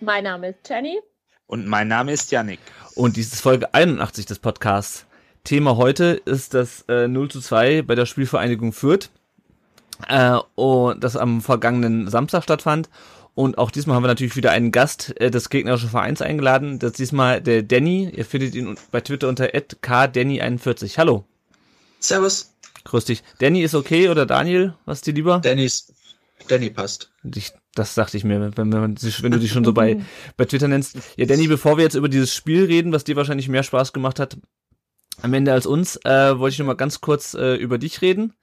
Mein Name ist Jenny. Und mein Name ist Yannick. Und dies ist Folge 81 des Podcasts. Thema heute ist das äh, 0 zu 2 bei der Spielvereinigung Fürth, äh, und das am vergangenen Samstag stattfand. Und auch diesmal haben wir natürlich wieder einen Gast äh, des gegnerischen Vereins eingeladen. Das ist diesmal der Danny. Ihr findet ihn bei Twitter unter kdanny41. Hallo. Servus. Grüß dich. Danny ist okay oder Daniel? Was ist dir lieber? Dannys, Danny passt. Ich, das dachte ich mir, wenn, wenn, wenn du dich schon so bei, bei Twitter nennst. Ja, Danny, bevor wir jetzt über dieses Spiel reden, was dir wahrscheinlich mehr Spaß gemacht hat am Ende als uns, äh, wollte ich noch mal ganz kurz äh, über dich reden.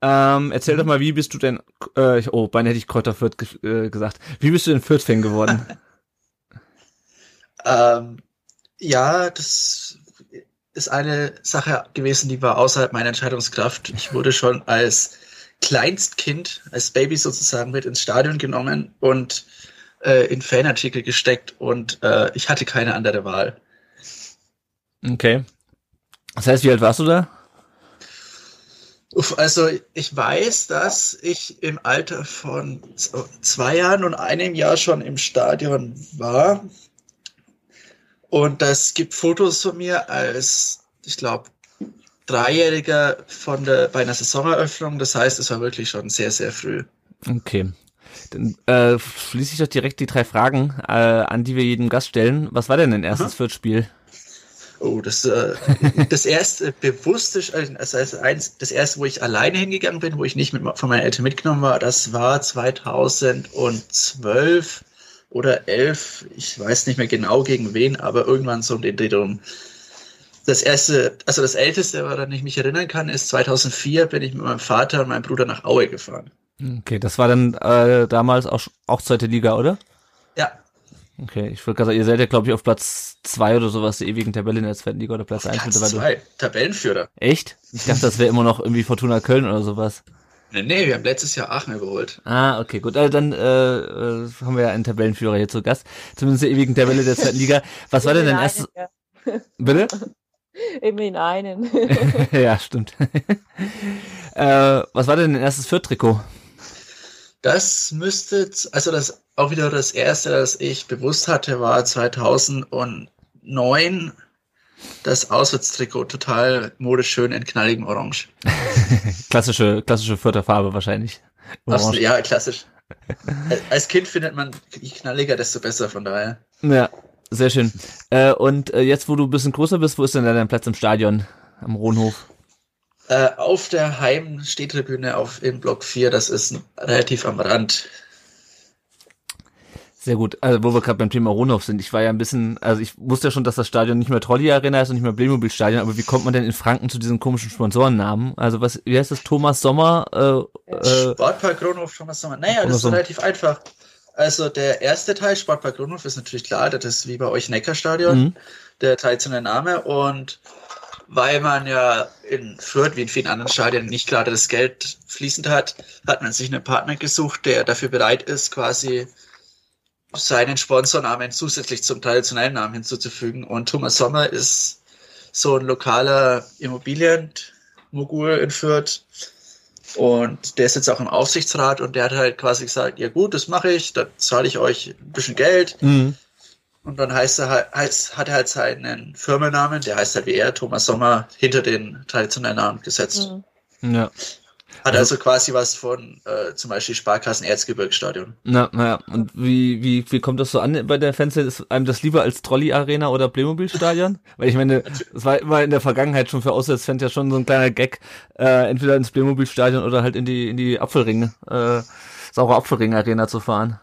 Ähm, erzähl doch mal, wie bist du denn, äh, oh, beinahe hätte ich Kräuter Fürth ge äh, gesagt. Wie bist du denn Fürth-Fan geworden? ähm, ja, das ist eine Sache gewesen, die war außerhalb meiner Entscheidungskraft. Ich wurde schon als Kleinstkind, als Baby sozusagen mit ins Stadion genommen und äh, in Fanartikel gesteckt und äh, ich hatte keine andere Wahl. Okay. Das heißt, wie alt warst du da? Uff, also ich weiß, dass ich im Alter von zwei Jahren und einem Jahr schon im Stadion war. Und es gibt Fotos von mir als, ich glaube, Dreijähriger von der, bei einer Saisoneröffnung. Das heißt, es war wirklich schon sehr, sehr früh. Okay. Dann äh, schließe ich doch direkt die drei Fragen, äh, an die wir jedem Gast stellen. Was war denn dein erstes Fürth-Spiel? Oh, das, äh, das erste bewusste, also das, eins, das erste, wo ich alleine hingegangen bin, wo ich nicht mit, von meinen Eltern mitgenommen war, das war 2012 oder 11. Ich weiß nicht mehr genau gegen wen, aber irgendwann so um den Dreh. Das erste, also das älteste, woran ich mich erinnern kann, ist 2004 bin ich mit meinem Vater und meinem Bruder nach Aue gefahren. Okay, das war dann äh, damals auch, auch zweite Liga, oder? Ja. Okay, ich würde sagen, ihr seid ja, glaube ich, auf Platz zwei oder sowas der ewigen Tabelle in der zweiten Liga oder Platz Auf eins Platz mittlerweile. zwei, Tabellenführer. Echt? Ich dachte, das wäre immer noch irgendwie Fortuna Köln oder sowas. Nee, nee, wir haben letztes Jahr Aachen überholt. Ah, okay, gut. Also dann äh, äh, haben wir ja einen Tabellenführer hier zu Gast. Zumindest der ewigen Tabelle der zweiten Liga. Was war denn dein erstes... Bitte? Immerhin einen. ja, stimmt. äh, was war denn dein erstes Fürth-Trikot? Das müsste, also das auch wieder das erste, das ich bewusst hatte, war 2009 das Auswärtstrikot total modisch schön in knalligem Orange. klassische, klassische Fürther Farbe wahrscheinlich. Absolut, ja, klassisch. Als Kind findet man, je knalliger, desto besser, von daher. Ja, sehr schön. Äh, und äh, jetzt, wo du ein bisschen größer bist, wo ist denn dein Platz im Stadion? Am Rohnhof? Äh, auf der Heimstehtribüne auf im Block 4, das ist relativ am Rand. Sehr gut. Also, wo wir gerade beim Thema Rohnhof sind, ich war ja ein bisschen, also ich wusste ja schon, dass das Stadion nicht mehr Trolley Arena ist und nicht mehr Playmobil Stadion, aber wie kommt man denn in Franken zu diesen komischen Sponsorennamen? Also was, wie heißt das? Thomas Sommer? Äh, äh, Sportpark Kronhof, Thomas Sommer. Naja, das ist Sommer. relativ einfach. Also der erste Teil, Sportpark Kronhof, ist natürlich klar, das ist wie bei euch Neckarstadion, Mhm. der traditionelle Name und weil man ja in Fürth wie in vielen anderen Stadien nicht gerade das Geld fließend hat, hat man sich einen Partner gesucht, der dafür bereit ist, quasi seinen Sponsornamen zusätzlich zum traditionellen Namen hinzuzufügen. Und Thomas Sommer ist so ein lokaler Immobilienmogul in Fürth. Und der ist jetzt auch im Aufsichtsrat und der hat halt quasi gesagt, ja gut, das mache ich, da zahle ich euch ein bisschen Geld. mhm. Und dann heißt er halt, heißt, hat er halt seinen Firmennamen, der heißt halt wie er, Thomas Sommer, hinter den traditionellen Namen gesetzt. Mhm. Ja. Hat also quasi was von äh, zum Beispiel Sparkassen Erzgebirgsstadion. Na, naja, und wie, wie, wie kommt das so an bei der Fans? Ist einem das lieber als Trolley Arena oder Playmobil Stadion? Weil ich meine, es war immer in der Vergangenheit schon für Auswärtsfans ja schon so ein kleiner Gag, äh, entweder ins Playmobil Stadion oder halt in die, in die Apfelringe, äh, saure Apfelring Arena zu fahren.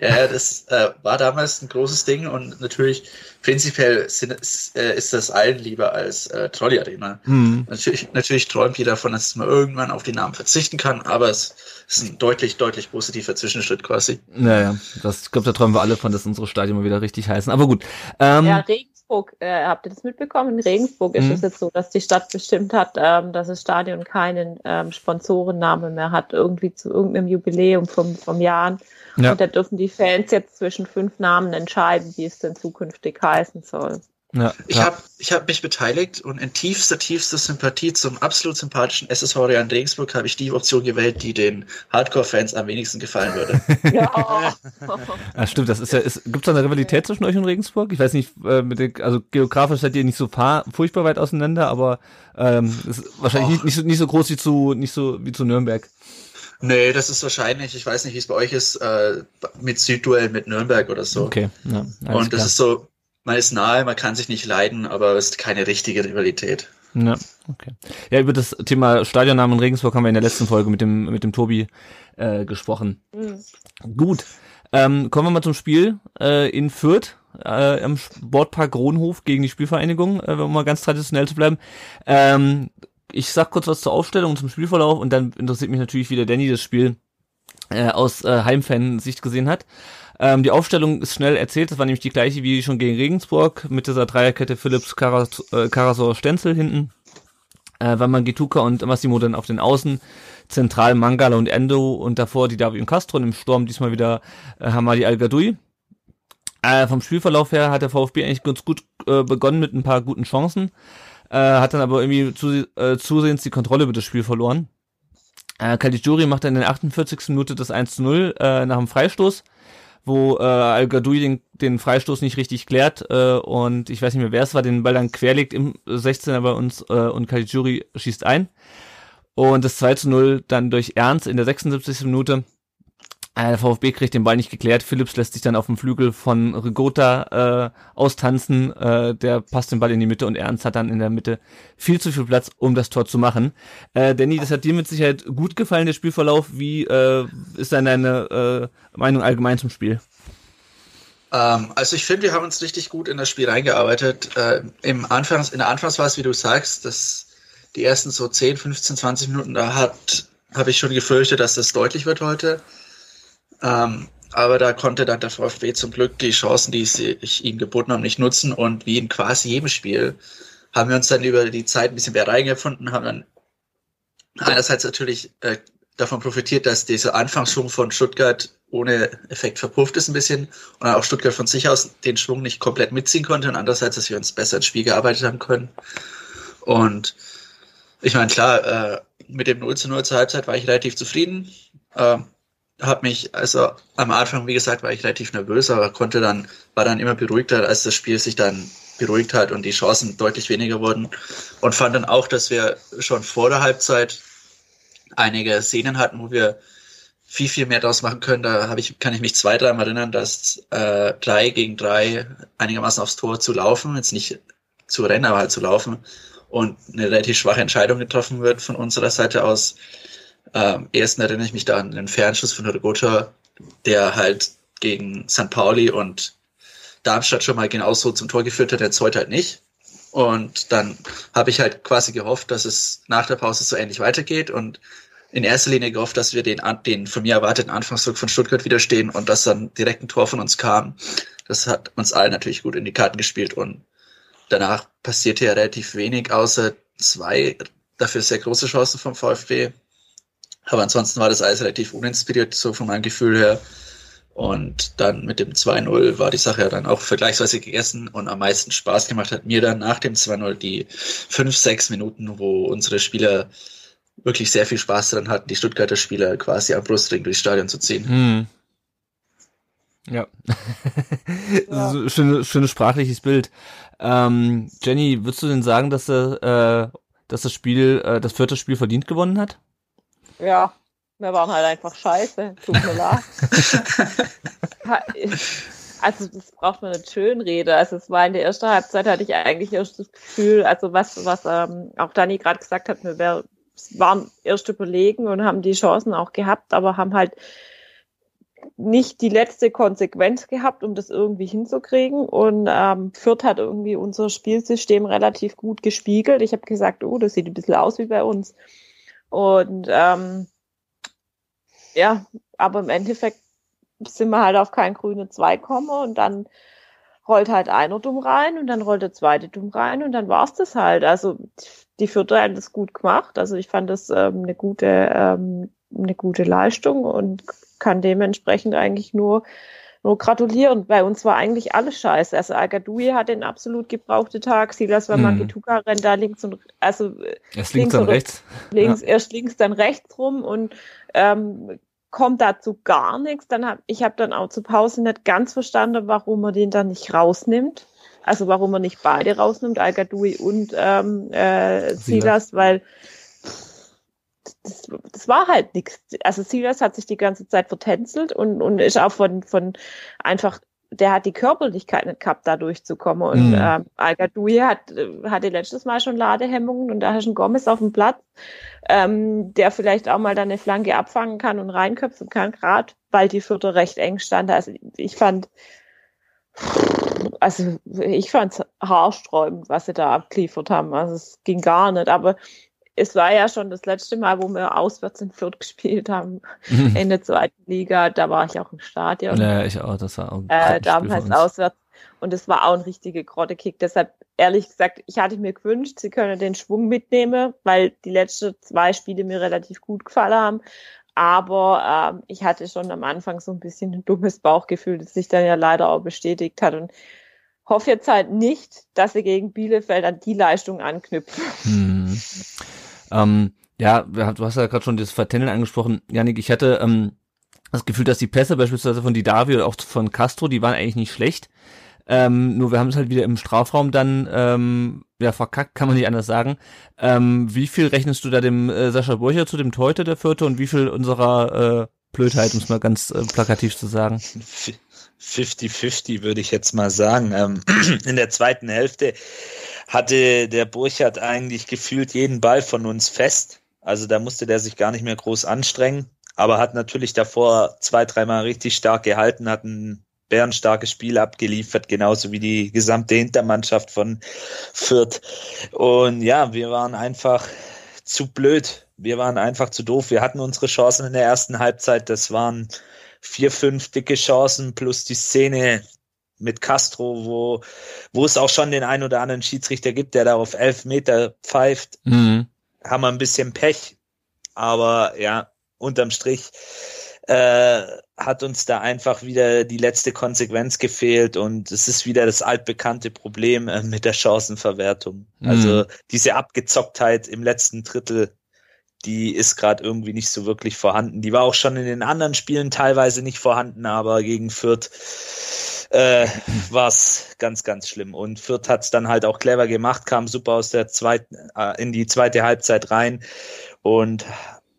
Ja, das äh, war damals ein großes Ding und natürlich prinzipiell sind, ist, äh, ist das allen lieber als äh, Trolley Arena. Hm. Natürlich, natürlich träumt jeder davon, dass man irgendwann auf die Namen verzichten kann, aber es ist ein deutlich, deutlich positiver Zwischenschritt quasi. Naja, das, ich glaube, da träumen wir alle von, dass unsere Stadien mal wieder richtig heißen. Aber gut. Ähm, Ja, Regensburg, äh, habt ihr das mitbekommen? In Regensburg ist Mhm. es jetzt so, dass die Stadt bestimmt hat, ähm, dass das Stadion keinen ähm, Sponsorennamen mehr hat, irgendwie zu irgendeinem Jubiläum vom, vom Jahren. Ja. Und da dürfen die Fans jetzt zwischen fünf Namen entscheiden, wie es denn zukünftig heißen soll. Ja, Ich habe ich hab mich beteiligt und in tiefster, tiefster Sympathie zum absolut sympathischen SSV Real Regensburg habe ich die Option gewählt, die den Hardcore-Fans am wenigsten gefallen würde. Ja. Ja, stimmt, das ist ja, ist, gibt's da eine Rivalität zwischen euch und Regensburg? Ich weiß nicht, äh, mit den, also geografisch seid ihr nicht so fahr, furchtbar weit auseinander, aber ähm, ist wahrscheinlich nicht, nicht, so, nicht so groß wie zu, nicht so wie zu Nürnberg. nee, das ist wahrscheinlich, ich weiß nicht, wie es bei euch ist, äh, mit Südduell mit Nürnberg oder so. Okay, ja, und das klar. ist so, man ist nahe, man kann sich nicht leiden, aber es ist keine richtige Rivalität. Ja, okay. Ja, über das Thema Stadionnamen in Regensburg haben wir in der letzten Folge mit dem, mit dem Tobi äh, gesprochen. Hm. Gut. Ähm, kommen wir mal zum Spiel äh, in Fürth äh, am Sportpark Rohnhof gegen die Spielvereinigung, äh, um mal ganz traditionell zu bleiben. Ähm, ich sag kurz was zur Aufstellung und zum Spielverlauf und dann interessiert mich natürlich, wie der Danny das Spiel äh, aus äh, Heimfan-Sicht gesehen hat. Ähm, die Aufstellung ist schnell erzählt, das war nämlich die gleiche wie schon gegen Regensburg mit dieser Dreierkette Philips, Karas, äh, Karasor, Stenzel hinten. Äh, Wamman Gituka und Massimo dann auf den Außen, zentral Mangala und Endo und davor die David und Castro und im Sturm diesmal wieder äh, Hamadi Al-Gadoui. Äh, vom Spielverlauf her hat der VfB eigentlich ganz gut äh, begonnen mit ein paar guten Chancen, äh, hat dann aber irgendwie zu, äh, zusehends die Kontrolle über das Spiel verloren. Äh, Caligiuri macht dann in der 48. Minute das 1 zu 0 äh, nach dem Freistoß, wo äh, Al-Gadoui den, den Freistoß nicht richtig klärt äh, und ich weiß nicht mehr, wer es war, den Ball dann querlegt im 16er bei uns äh, und Caligiuri schießt ein. Und das 2 zu 0 dann durch Ernst in der 76. Minute. Äh, der VfB kriegt den Ball nicht geklärt. Phillips lässt sich dann auf dem Flügel von Rigota äh, austanzen. Äh, der passt den Ball in die Mitte und Ernst hat dann in der Mitte viel zu viel Platz, um das Tor zu machen. Äh, Danny, das hat dir mit Sicherheit gut gefallen, der Spielverlauf. Wie äh, ist deine äh, Meinung allgemein zum Spiel? Ähm, also ich finde, wir haben uns richtig gut in das Spiel reingearbeitet. Äh, im Anfangs, in der Anfangsphase, wie du sagst, dass die ersten so 10, 15, 20 Minuten, da hat habe ich schon gefürchtet, dass das deutlich wird heute. Ähm, aber da konnte dann der VfB zum Glück die Chancen, die sich ihm geboten haben, nicht nutzen. Und wie in quasi jedem Spiel haben wir uns dann über die Zeit ein bisschen mehr reingefunden, haben dann einerseits natürlich äh, davon profitiert, dass dieser Anfangsschwung von Stuttgart ohne Effekt verpufft ist ein bisschen und auch Stuttgart von sich aus den Schwung nicht komplett mitziehen konnte und andererseits, dass wir uns besser ins Spiel gearbeitet haben können. Und ich meine, klar, äh, mit dem 0 zu 0 zur Halbzeit war ich relativ zufrieden. Äh, hab mich, also am Anfang, wie gesagt, war ich relativ nervös, aber konnte dann, war dann immer beruhigter, als das Spiel sich dann beruhigt hat und die Chancen deutlich weniger wurden. Und fand dann auch, dass wir schon vor der Halbzeit einige Szenen hatten, wo wir viel, viel mehr draus machen können. Da habe ich, kann ich mich zwei, dreimal erinnern, dass äh, drei gegen drei einigermaßen aufs Tor zu laufen, jetzt nicht zu rennen, aber halt zu laufen und eine relativ schwache Entscheidung getroffen wird von unserer Seite aus. Ähm, ersten erinnere ich mich da an den Fernschuss von Rigota, der halt gegen St. Pauli und Darmstadt schon mal genauso zum Tor geführt hat, der zweite halt nicht. Und dann habe ich halt quasi gehofft, dass es nach der Pause so ähnlich weitergeht und in erster Linie gehofft, dass wir den, den von mir erwarteten Anfangsdruck von Stuttgart widerstehen und dass dann direkt ein Tor von uns kam. Das hat uns allen natürlich gut in die Karten gespielt und danach passierte ja relativ wenig, außer zwei dafür sehr große Chancen vom VfB. Aber ansonsten war das alles relativ uninspiriert, so von meinem Gefühl her. Und dann mit dem 2-0 war die Sache ja dann auch vergleichsweise gegessen und am meisten Spaß gemacht hat mir dann nach dem 2-0 die fünf, sechs Minuten, wo unsere Spieler wirklich sehr viel Spaß daran hatten, die Stuttgarter Spieler quasi am Brustring durchs Stadion zu ziehen. Hm. Ja. Ja. So, schönes, schönes sprachliches Bild. Ähm, Jenny, würdest du denn sagen, dass, äh, dass das Spiel, äh, das vierte Spiel verdient gewonnen hat? Ja, wir waren halt einfach scheiße. Tut mir leid. Also das braucht man nicht schön reden. Also es war in der ersten Halbzeit hatte ich eigentlich erst das Gefühl, also was, was ähm, auch Dani gerade gesagt hat, wir wär, waren erst überlegen und haben die Chancen auch gehabt, aber haben halt nicht die letzte Konsequenz gehabt, um das irgendwie hinzukriegen. Und ähm, Fürth hat irgendwie unser Spielsystem relativ gut gespiegelt. Ich habe gesagt, oh, das sieht ein bisschen aus wie bei uns. Und ähm, ja, aber im Endeffekt sind wir halt auf keinen grünen Zweig kommen und dann rollt halt einer dumm rein und dann rollt der zweite dumm rein und dann war's das halt. Also die Vierte hat das gut gemacht. Also ich fand das ähm, eine gute ähm, eine gute Leistung und kann dementsprechend eigentlich nur nur gratulieren. Bei uns war eigentlich alles scheiße. Also Agadui hat den absolut gebrauchten Tag. Silas Wamangituka mhm. rennt da links und also erst links, links dann rechts. Links, ja. erst links, dann rechts rum und ähm, kommt dazu gar nichts. Dann hab, ich habe dann auch zur Pause nicht ganz verstanden, warum man den dann nicht rausnimmt. Also warum man nicht beide rausnimmt, al und ähm, äh, Silas, weil das, das war halt nichts. Also Silas hat sich die ganze Zeit vertänzelt und, und ist auch von, von einfach der hat die Körperlichkeit nicht gehabt, da durchzukommen. Und mhm. ähm, al hat, hatte letztes Mal schon Ladehemmungen und da hast du einen Gomez auf dem Platz, ähm, der vielleicht auch mal da eine Flanke abfangen kann und reinköpfen kann, gerade weil die Vierte recht eng stand. Also ich fand, also ich fand's haarsträubend, was sie da abgeliefert haben. Also es ging gar nicht. Aber es war ja schon das letzte Mal, wo wir auswärts in Fürth gespielt haben, mhm. in der zweiten Liga. Da war ich auch im Stadion. Ja, ich auch. Das war auch äh, damals auswärts. Und es war auch ein richtiger Grottekick. Deshalb, ehrlich gesagt, ich hatte mir gewünscht, sie können den Schwung mitnehmen, weil die letzten zwei Spiele mir relativ gut gefallen haben. Aber ähm, ich hatte schon am Anfang so ein bisschen ein dummes Bauchgefühl, das sich dann ja leider auch bestätigt hat. Und hoffe jetzt halt nicht, dass sie gegen Bielefeld an die Leistung anknüpfen. Hm. Ähm, ja, du hast ja gerade schon das Vertenneln angesprochen. Janik, ich hatte ähm, das Gefühl, dass die Pässe beispielsweise von Didavi oder auch von Castro, die waren eigentlich nicht schlecht. Ähm, nur wir haben es halt wieder im Strafraum dann ähm, ja verkackt, kann man nicht anders sagen. Ähm, wie viel rechnest du da dem äh, Sascha Burcher zu dem Teute der Vierte und wie viel unserer äh, Blödheit, um es mal ganz äh, plakativ zu sagen? 50-50 würde ich jetzt mal sagen. Ähm, in der zweiten Hälfte hatte der Burchardt eigentlich gefühlt jeden Ball von uns fest. Also da musste der sich gar nicht mehr groß anstrengen, aber hat natürlich davor zwei, dreimal richtig stark gehalten, hat ein bärenstarkes Spiel abgeliefert, genauso wie die gesamte Hintermannschaft von Fürth. Und ja, wir waren einfach zu blöd. Wir waren einfach zu doof. Wir hatten unsere Chancen in der ersten Halbzeit. Das waren vier, fünf dicke Chancen plus die Szene mit Castro, wo, wo es auch schon den ein oder anderen Schiedsrichter gibt, der da auf elf Meter pfeift, mhm. haben wir ein bisschen Pech. Aber ja, unterm Strich äh, hat uns da einfach wieder die letzte Konsequenz gefehlt und es ist wieder das altbekannte Problem äh, mit der Chancenverwertung. Mhm. Also diese Abgezocktheit im letzten Drittel die ist gerade irgendwie nicht so wirklich vorhanden. Die war auch schon in den anderen Spielen teilweise nicht vorhanden, aber gegen Fürth äh, war es ganz, ganz schlimm. Und Fürth hat es dann halt auch clever gemacht, kam super aus der zweiten, äh, in die zweite Halbzeit rein und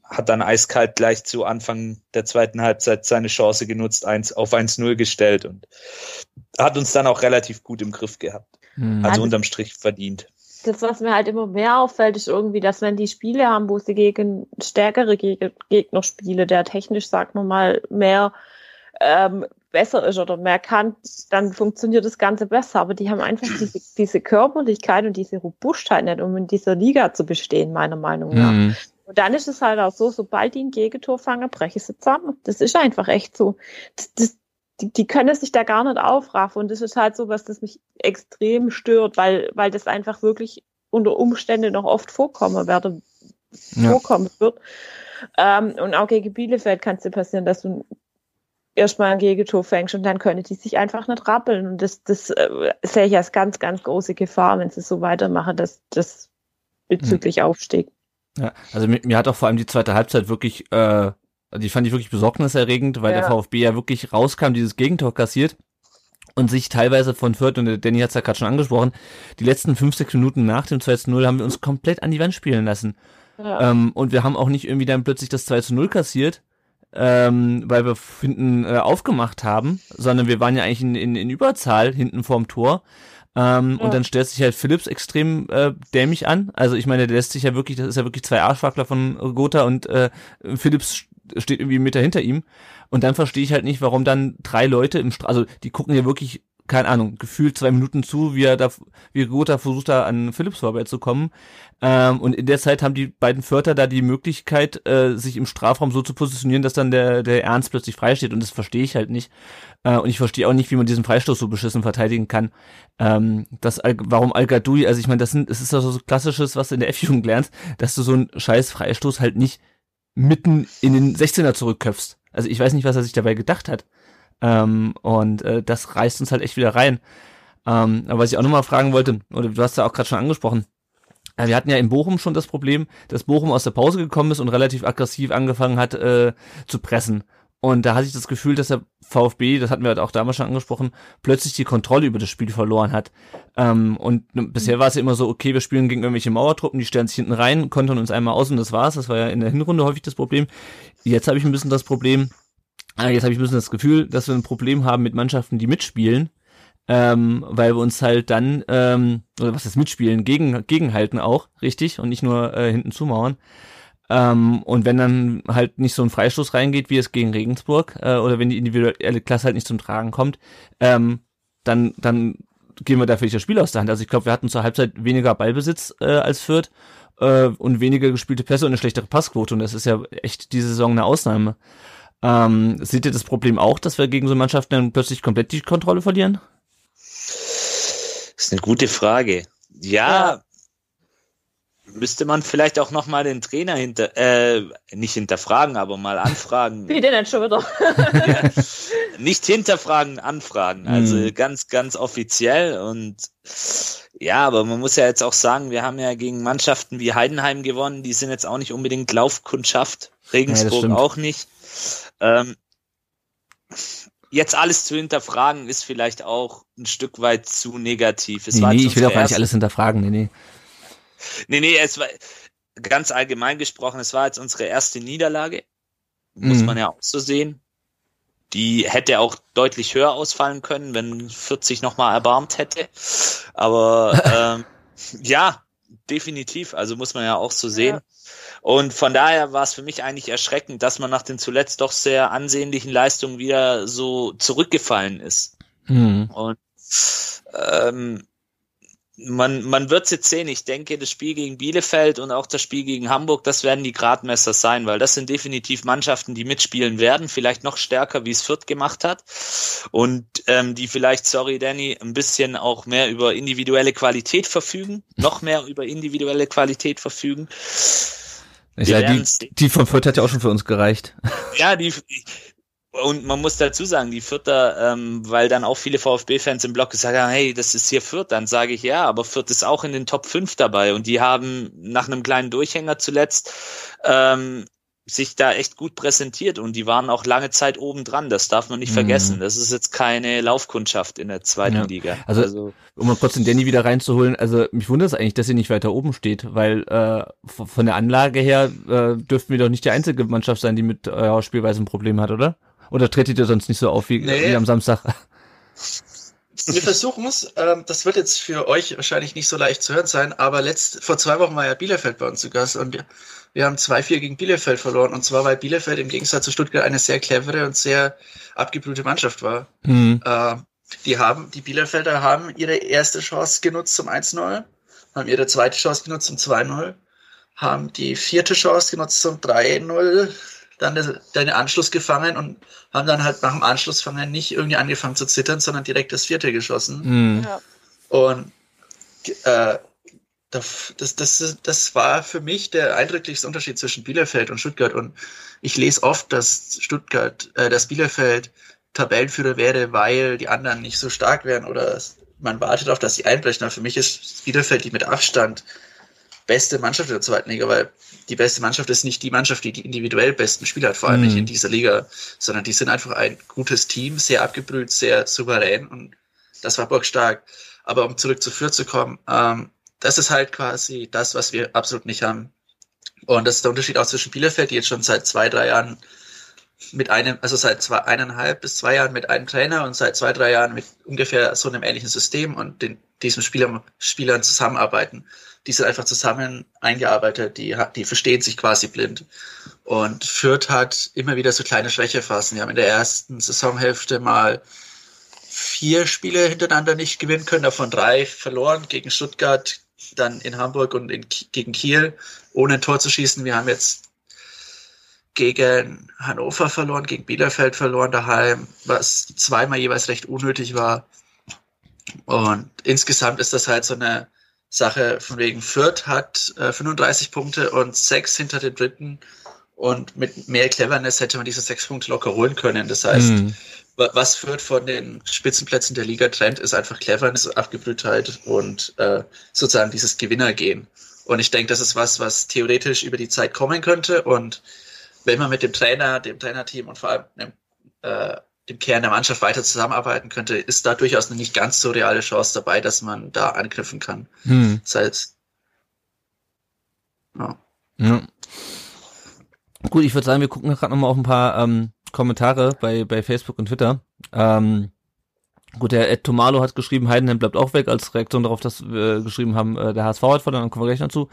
hat dann eiskalt gleich zu Anfang der zweiten Halbzeit seine Chance genutzt, eins auf 1-0 gestellt und hat uns dann auch relativ gut im Griff gehabt. Mhm. Also unterm Strich verdient das, was mir halt immer mehr auffällt, ist irgendwie, dass wenn die Spiele haben, wo sie gegen stärkere Gegner spiele, der technisch, sagt man mal, mehr ähm, besser ist oder mehr kann, dann funktioniert das Ganze besser. Aber die haben einfach diese, diese Körperlichkeit und diese Robustheit nicht, um in dieser Liga zu bestehen, meiner Meinung nach. Mhm. Und dann ist es halt auch so, sobald die ein Gegentor fangen, breche sie zusammen. Das ist einfach echt so. Das, das, die, die können sich da gar nicht aufraffen. Und das ist halt so, was das mich extrem stört, weil, weil das einfach wirklich unter Umständen noch oft vorkommen werde, ja. vorkommen wird. Ähm, und auch gegen Bielefeld kann es dir passieren, dass du erstmal ein Gegentor fängst und dann können die sich einfach nicht rappeln. Und das, das äh, sehe ich als ganz, ganz große Gefahr, wenn sie so weitermachen, dass das bezüglich mhm. Aufstieg. Ja, also mir, mir, hat auch vor allem die zweite Halbzeit wirklich äh, die fand ich wirklich besorgniserregend, weil ja. der VfB ja wirklich rauskam, dieses Gegentor kassiert und sich teilweise von Fürth, und Danny hat es ja gerade schon angesprochen, die letzten fünf, sechs Minuten nach dem 2 zu 0 haben wir uns komplett an die Wand spielen lassen. Ja. Ähm, und wir haben auch nicht irgendwie dann plötzlich das 2 zu 0 kassiert, ähm, weil wir hinten äh, aufgemacht haben, sondern wir waren ja eigentlich in, in, in Überzahl hinten vorm Tor. Ähm, ja. Und dann stellt sich halt Philips extrem äh, dämlich an. Also ich meine, der lässt sich ja wirklich, das ist ja wirklich zwei Arschwackler von Gotha und äh, Philips steht irgendwie einen Meter hinter ihm. Und dann verstehe ich halt nicht, warum dann drei Leute im Stra also die gucken ja wirklich keine Ahnung, gefühlt zwei Minuten zu, wie er da, wie Gotha versucht da an Philips vorbeizukommen. Ähm, und in der Zeit haben die beiden Förder da die Möglichkeit, äh, sich im Strafraum so zu positionieren, dass dann der, der Ernst plötzlich freisteht. Und das verstehe ich halt nicht. Äh, und ich verstehe auch nicht, wie man diesen Freistoß so beschissen verteidigen kann. Ähm, das, Al warum Al also ich meine, das sind, das ist also so klassisches, was du in der F-Jugend lernst, dass du so einen scheiß Freistoß halt nicht mitten in den 16er zurückköpfst. Also ich weiß nicht, was er sich dabei gedacht hat. Ähm, und äh, das reißt uns halt echt wieder rein. Ähm, aber was ich auch nochmal fragen wollte, oder du hast ja auch gerade schon angesprochen, äh, wir hatten ja in Bochum schon das Problem, dass Bochum aus der Pause gekommen ist und relativ aggressiv angefangen hat äh, zu pressen. Und da hatte ich das Gefühl, dass der VfB, das hatten wir halt auch damals schon angesprochen, plötzlich die Kontrolle über das Spiel verloren hat. Ähm, und bisher war es ja immer so, okay, wir spielen gegen irgendwelche Mauertruppen, die stellen sich hinten rein, kontern uns einmal aus und das war's. Das war ja in der Hinrunde häufig das Problem. Jetzt habe ich ein bisschen das Problem, Ah, jetzt habe ich ein bisschen das Gefühl, dass wir ein Problem haben mit Mannschaften, die mitspielen, ähm, weil wir uns halt dann, ähm, oder was ist mitspielen, gegen, gegenhalten auch, richtig, und nicht nur äh, hinten zumauern. Ähm, und wenn dann halt nicht so ein Freistoß reingeht, wie es gegen Regensburg, äh, oder wenn die individuelle Klasse halt nicht zum Tragen kommt, ähm, dann, dann gehen wir dafür nicht das Spiel aus der Hand. Also ich glaube, wir hatten zur Halbzeit weniger Ballbesitz äh, als Fürth äh, und weniger gespielte Pässe und eine schlechtere Passquote. Und das ist ja echt diese Saison eine Ausnahme. Ähm, seht ihr das Problem auch, dass wir gegen so Mannschaften dann plötzlich komplett die Kontrolle verlieren? Das ist eine gute Frage. Ja, ja. Müsste man vielleicht auch noch mal den Trainer hinter, äh, nicht hinterfragen, aber mal anfragen. Wie denn schon wieder? nicht hinterfragen, anfragen. Also mhm. ganz, ganz offiziell und ja, aber man muss ja jetzt auch sagen, wir haben ja gegen Mannschaften wie Heidenheim gewonnen, die sind jetzt auch nicht unbedingt Laufkundschaft. Regensburg ja, auch nicht. Ähm, jetzt alles zu hinterfragen ist vielleicht auch ein Stück weit zu negativ. Es nee, nee ich will auch gar nicht alles hinterfragen, nee, nee. Nee, nee, es war ganz allgemein gesprochen, es war jetzt unsere erste Niederlage. Muss mhm. man ja auch so sehen. Die hätte auch deutlich höher ausfallen können, wenn 40 nochmal erbarmt hätte. Aber ähm, ja, definitiv. Also muss man ja auch so sehen. Ja. Und von daher war es für mich eigentlich erschreckend, dass man nach den zuletzt doch sehr ansehnlichen Leistungen wieder so zurückgefallen ist. Mhm. Und ähm, man, man wird es jetzt sehen. Ich denke, das Spiel gegen Bielefeld und auch das Spiel gegen Hamburg, das werden die Gradmesser sein, weil das sind definitiv Mannschaften, die mitspielen werden, vielleicht noch stärker, wie es Fürth gemacht hat. Und ähm, die vielleicht, sorry Danny, ein bisschen auch mehr über individuelle Qualität verfügen, noch mehr über individuelle Qualität verfügen. Ja, die, die von Fürth hat ja auch schon für uns gereicht. Ja, die, und man muss dazu sagen, die Vierter, ähm, weil dann auch viele VfB-Fans im Blog gesagt haben, hey, das ist hier Fürth, dann sage ich ja, aber Fürth ist auch in den Top 5 dabei und die haben nach einem kleinen Durchhänger zuletzt ähm, sich da echt gut präsentiert und die waren auch lange Zeit oben dran. Das darf man nicht mhm. vergessen. Das ist jetzt keine Laufkundschaft in der zweiten ja. Liga. Also, also, um mal kurz den Danny wieder reinzuholen, also mich wundert es eigentlich, dass sie nicht weiter oben steht, weil äh, von der Anlage her äh, dürften wir doch nicht die einzige Mannschaft sein, die mit eurer äh, Spielweise ein Problem hat, oder? Oder tretet ihr sonst nicht so auf wie, nee. wie am Samstag? Wir versuchen es. Ähm, das wird jetzt für euch wahrscheinlich nicht so leicht zu hören sein, aber letzt, vor zwei Wochen war ja Bielefeld bei uns zu Gast und wir, wir haben 2-4 gegen Bielefeld verloren. Und zwar, weil Bielefeld im Gegensatz zu Stuttgart eine sehr clevere und sehr abgebrühte Mannschaft war. Mhm. Äh, die haben, die Bielefelder haben ihre erste Chance genutzt zum 1-0, haben ihre zweite Chance genutzt zum 2-0, haben die vierte Chance genutzt zum 3-0, dann den Anschluss gefangen und haben dann halt nach dem Anschlussfangen nicht irgendwie angefangen zu zittern, sondern direkt das vierte geschossen. Mhm. Ja. Und äh, das, das, das, das war für mich der eindrücklichste Unterschied zwischen Bielefeld und Stuttgart. Und ich lese oft, dass Stuttgart, äh, dass Bielefeld Tabellenführer wäre, weil die anderen nicht so stark wären oder man wartet auf, dass sie einbrechen. Aber für mich ist Bielefeld die mit Abstand beste Mannschaft in der zweiten Liga, weil die beste Mannschaft ist nicht die Mannschaft, die die individuell besten Spieler hat, vor allem mhm. nicht in dieser Liga, sondern die sind einfach ein gutes Team, sehr abgebrüht, sehr souverän und das war bockstark. Aber um zurück zu Fürth zu kommen, ähm, das ist halt quasi das, was wir absolut nicht haben. Und das ist der Unterschied auch zwischen Bielefeld, die jetzt schon seit zwei, drei Jahren mit einem, also seit zwei, eineinhalb bis zwei Jahren mit einem Trainer und seit zwei, drei Jahren mit ungefähr so einem ähnlichen System und den, diesem Spieler, Spielern zusammenarbeiten. Die sind einfach zusammen eingearbeitet, die, die verstehen sich quasi blind. Und Fürth hat immer wieder so kleine Schwächephasen. Die haben in der ersten Saisonhälfte mal vier Spiele hintereinander nicht gewinnen können, davon drei verloren gegen Stuttgart, dann in Hamburg und in, gegen Kiel, ohne ein Tor zu schießen. Wir haben jetzt gegen Hannover verloren, gegen Bielefeld verloren daheim, was zweimal jeweils recht unnötig war. Und insgesamt ist das halt so eine Sache von wegen Fürth hat äh, 35 Punkte und sechs hinter dem dritten. Und mit mehr Cleverness hätte man diese sechs Punkte locker holen können. Das heißt, mhm. was Fürth von den Spitzenplätzen der Liga trennt, ist einfach Cleverness, Abgebrühtheit und äh, sozusagen dieses Gewinnergehen. Und ich denke, das ist was, was theoretisch über die Zeit kommen könnte. Und wenn man mit dem Trainer, dem Trainerteam und vor allem dem, äh, dem Kern der Mannschaft weiter zusammenarbeiten könnte, ist da durchaus eine nicht ganz so reale Chance dabei, dass man da anknüpfen kann. Hm. Das heißt, ja. ja. Gut, ich würde sagen, wir gucken gerade nochmal auf ein paar ähm, Kommentare bei, bei Facebook und Twitter. Ähm, gut, der Ed Tomalo hat geschrieben, Heidenheim bleibt auch weg, als Reaktion darauf, dass wir geschrieben haben, äh, der HSV hat verloren, dann kommen wir gleich dazu.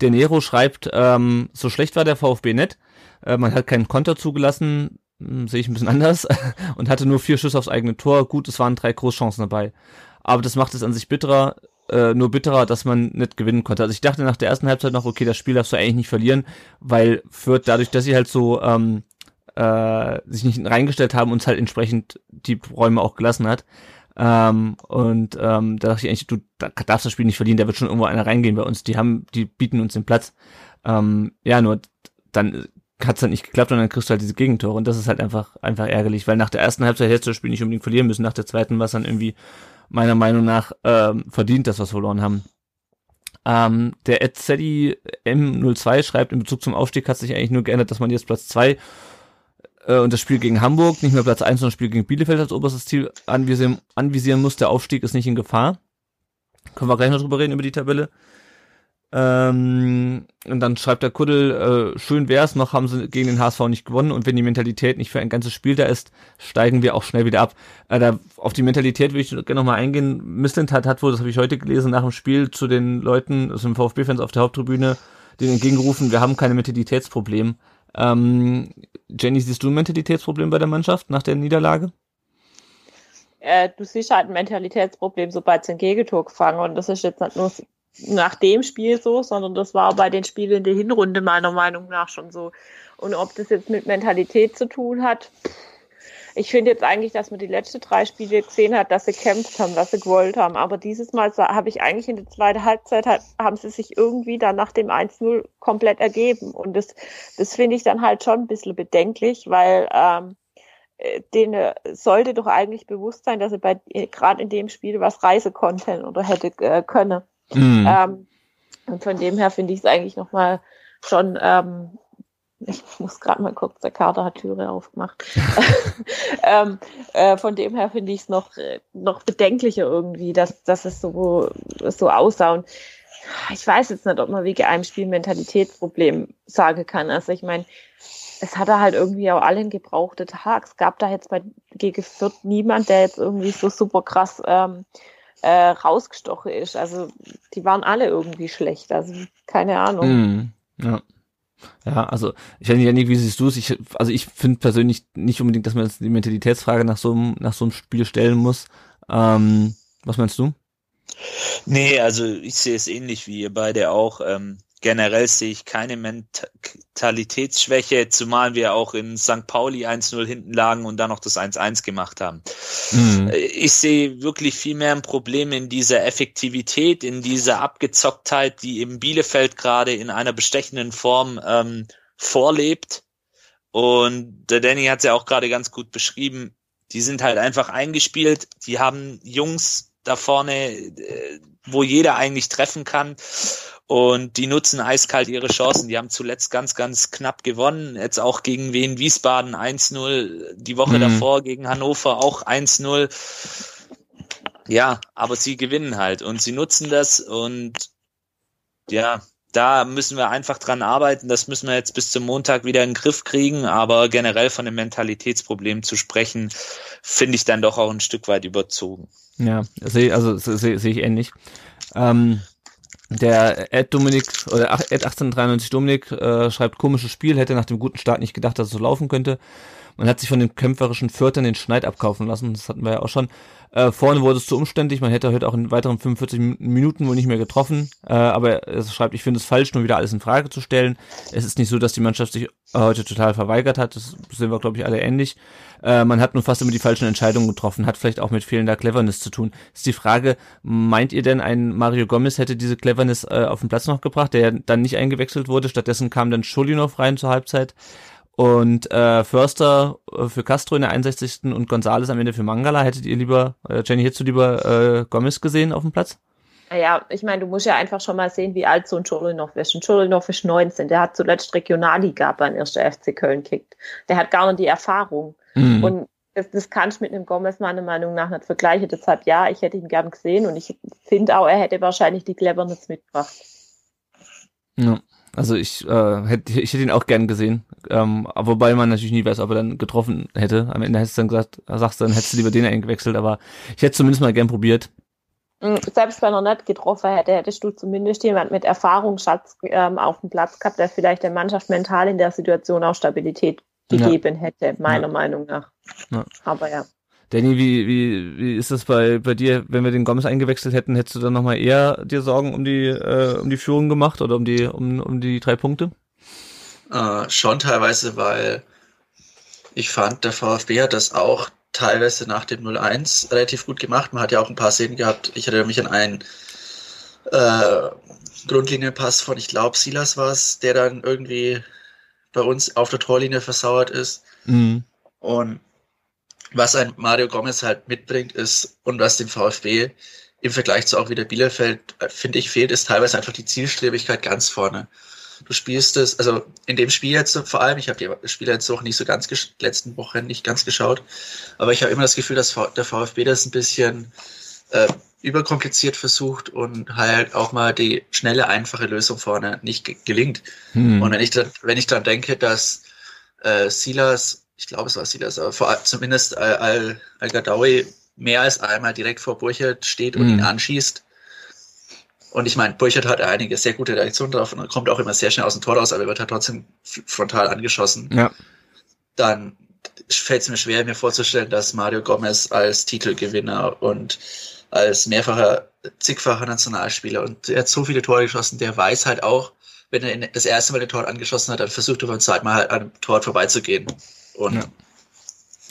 Der Nero schreibt, ähm, so schlecht war der VfB nicht. Äh, man hat keinen Konter zugelassen, sehe ich ein bisschen anders, und hatte nur vier Schüsse aufs eigene Tor. Gut, es waren drei Großchancen dabei. Aber das macht es an sich bitterer, äh, nur bitterer, dass man nicht gewinnen konnte. Also ich dachte nach der ersten Halbzeit noch, okay, das Spiel darfst du eigentlich nicht verlieren, weil Fürth dadurch, dass sie halt so ähm, äh, sich nicht reingestellt haben, uns halt entsprechend die Räume auch gelassen hat. Ähm, und ähm, da dachte ich eigentlich, du darfst das Spiel nicht verlieren, da wird schon irgendwo einer reingehen bei uns. Die haben, die bieten uns den Platz. Ähm, ja, nur dann hat's halt nicht geklappt und dann kriegst du halt diese Gegentore und das ist halt einfach einfach ärgerlich, weil nach der ersten Halbzeit hättest du das Spiel nicht unbedingt verlieren müssen, nach der zweiten war es dann irgendwie meiner Meinung nach ähm, verdient, dass wir verloren haben. Ähm, der Edzedi M02 schreibt, in Bezug zum Aufstieg hat sich eigentlich nur geändert, dass man jetzt Platz zwei äh, und das Spiel gegen Hamburg, nicht mehr Platz eins, sondern das Spiel gegen Bielefeld als oberstes Ziel anvisieren, anvisieren muss. Der Aufstieg ist nicht in Gefahr. Können wir gleich noch drüber reden, über die Tabelle. Ähm, und dann schreibt der Kuddel, äh, schön wär's, noch haben sie gegen den HSV nicht gewonnen und wenn die Mentalität nicht für ein ganzes Spiel da ist, steigen wir auch schnell wieder ab. Äh, da, auf die Mentalität würde ich gerne nochmal eingehen. Missland hat, hat wohl, das habe ich heute gelesen, nach dem Spiel zu den Leuten, also den VfB-Fans auf der Haupttribüne, denen entgegengerufen, wir haben keine Mentalitätsproblem. Ähm, Jenny, siehst du ein Mentalitätsproblem bei der Mannschaft nach der Niederlage? Äh, du siehst halt ein Mentalitätsproblem, sobald sie ein Gegentor gefangen und das ist jetzt nicht nur nach dem Spiel so, sondern das war bei den Spielen der Hinrunde meiner Meinung nach schon so. Und ob das jetzt mit Mentalität zu tun hat, ich finde jetzt eigentlich, dass man die letzten drei Spiele gesehen hat, dass sie kämpft haben, dass sie gewollt haben. Aber dieses Mal habe ich eigentlich in der zweiten Halbzeit, haben sie sich irgendwie dann nach dem 1-0 komplett ergeben. Und das, das finde ich dann halt schon ein bisschen bedenklich, weil ähm, äh, denen sollte doch eigentlich bewusst sein, dass sie bei gerade in dem Spiel was reisen konnten oder hätte äh, können. Mhm. Ähm, und von dem her finde ich es eigentlich nochmal schon, ähm, ich muss gerade mal kurz, der Kater hat Türe aufgemacht. ähm, äh, von dem her finde ich es noch, äh, noch bedenklicher irgendwie, dass, dass es so, so aussah. Und ich weiß jetzt nicht, ob man wegen einem Spiel Mentalitätsproblem sagen kann. Also ich meine, es hat er halt irgendwie auch allen gebrauchte Tag. Es gab da jetzt bei gegen Fürth niemand, der jetzt irgendwie so super krass ähm, äh, rausgestochen ist. Also die waren alle irgendwie schlecht. Also keine Ahnung. Mm, ja. Ja, also ich weiß nicht, wie siehst du es? Ich, also ich finde persönlich nicht unbedingt, dass man jetzt die Mentalitätsfrage nach so einem, nach so einem Spiel stellen muss. Ähm, was meinst du? Nee, also ich sehe es ähnlich wie ihr beide auch. Ähm, generell sehe ich keine Mentalitätsschwäche, zumal wir auch in St. Pauli 1-0 hinten lagen und dann noch das 1-1 gemacht haben. Mhm. Ich sehe wirklich viel mehr ein Problem in dieser Effektivität, in dieser Abgezocktheit, die im Bielefeld gerade in einer bestechenden Form ähm, vorlebt. Und der Danny hat es ja auch gerade ganz gut beschrieben. Die sind halt einfach eingespielt. Die haben Jungs da vorne, äh, wo jeder eigentlich treffen kann. Und die nutzen eiskalt ihre Chancen. Die haben zuletzt ganz, ganz knapp gewonnen. Jetzt auch gegen Wien Wiesbaden 1-0. Die Woche mhm. davor gegen Hannover auch 1-0. Ja, aber sie gewinnen halt und sie nutzen das und ja, da müssen wir einfach dran arbeiten. Das müssen wir jetzt bis zum Montag wieder in den Griff kriegen. Aber generell von dem Mentalitätsproblem zu sprechen, finde ich dann doch auch ein Stück weit überzogen. Ja, sehe also sehe seh ich ähnlich. Ähm, der Ed Dominik oder Ed 1893 Dominik äh, schreibt komisches Spiel, hätte nach dem guten Start nicht gedacht, dass es so laufen könnte. Man hat sich von den kämpferischen Fürtern den Schneid abkaufen lassen, das hatten wir ja auch schon. Äh, vorne wurde es zu umständlich, man hätte heute auch in weiteren 45 Minuten wohl nicht mehr getroffen. Äh, aber er schreibt, ich finde es falsch, nur wieder alles in Frage zu stellen. Es ist nicht so, dass die Mannschaft sich heute total verweigert hat. Das sehen wir, glaube ich, alle ähnlich. Äh, man hat nur fast immer die falschen Entscheidungen getroffen, hat vielleicht auch mit fehlender Cleverness zu tun. Ist die Frage, meint ihr denn, ein Mario Gomez hätte diese Cleverness äh, auf den Platz noch gebracht, der dann nicht eingewechselt wurde? Stattdessen kam dann Scholinov rein zur Halbzeit. Und äh, Förster äh, für Castro in der 61. und Gonzales am Ende für Mangala. Hättet ihr lieber, äh, Jenny, hättest du lieber äh, Gomez gesehen auf dem Platz? Ja, ich meine, du musst ja einfach schon mal sehen, wie alt so ein Cholinov ist. Ein Cholinov ist 19, der hat zuletzt Regionalliga beim 1. FC Köln kickt. Der hat gar nicht die Erfahrung. Mhm. Und das, das kannst du mit einem Gomez meiner Meinung nach nicht vergleichen. Deshalb ja, ich hätte ihn gern gesehen und ich finde auch, er hätte wahrscheinlich die Cleverness mitgebracht. Ja. Also ich äh, hätte ich hätte ihn auch gern gesehen, ähm, wobei man natürlich nie weiß, ob er dann getroffen hätte. Am Ende hättest du dann gesagt, sagst du, dann hättest du lieber den eingewechselt, aber ich hätte zumindest mal gern probiert. Mm, selbst wenn er nicht getroffen hätte, hättest du zumindest jemand mit Erfahrungsschatz ähm, auf dem Platz gehabt, der vielleicht der Mannschaft mental in der Situation auch Stabilität gegeben ja. hätte, meiner ja. Meinung nach. Ja. Aber ja. Danny, wie, wie, wie ist das bei, bei dir, wenn wir den Gomez eingewechselt hätten, hättest du dann nochmal eher dir Sorgen um die, äh, um die Führung gemacht oder um die, um, um die drei Punkte? Äh, schon teilweise, weil ich fand, der VfB hat das auch teilweise nach dem 0-1 relativ gut gemacht. Man hat ja auch ein paar Szenen gehabt. Ich erinnere mich an einen äh, Grundlinienpass von, ich glaube, Silas war es, der dann irgendwie bei uns auf der Torlinie versauert ist. Mhm. Und was ein Mario Gomez halt mitbringt ist und was dem VfB im Vergleich zu auch wieder Bielefeld, äh, finde ich, fehlt, ist teilweise einfach die Zielstrebigkeit ganz vorne. Du spielst es, also in dem Spiel jetzt vor allem, ich habe die Spiele jetzt auch nicht so ganz, letzten Wochen nicht ganz geschaut, aber ich habe immer das Gefühl, dass der VfB das ein bisschen äh, überkompliziert versucht und halt auch mal die schnelle, einfache Lösung vorne nicht gelingt. Hm. Und wenn ich dann, wenn ich dann denke, dass äh, Silas ich glaube, es war Silas, aber vor, zumindest Al, Al, Gadawi mehr als einmal direkt vor Burchard steht und mhm. ihn anschießt. Und ich meine, Burchard hat einige sehr gute Reaktionen drauf und kommt auch immer sehr schnell aus dem Tor raus, aber wird halt trotzdem frontal angeschossen. Ja. Dann fällt es mir schwer, mir vorzustellen, dass Mario Gomez als Titelgewinner und als mehrfacher, zigfacher Nationalspieler und er hat so viele Tore geschossen, der weiß halt auch, wenn er das erste Mal den Tor angeschossen hat, dann versucht er beim zweiten Mal halt an dem Tor vorbeizugehen. Und ja.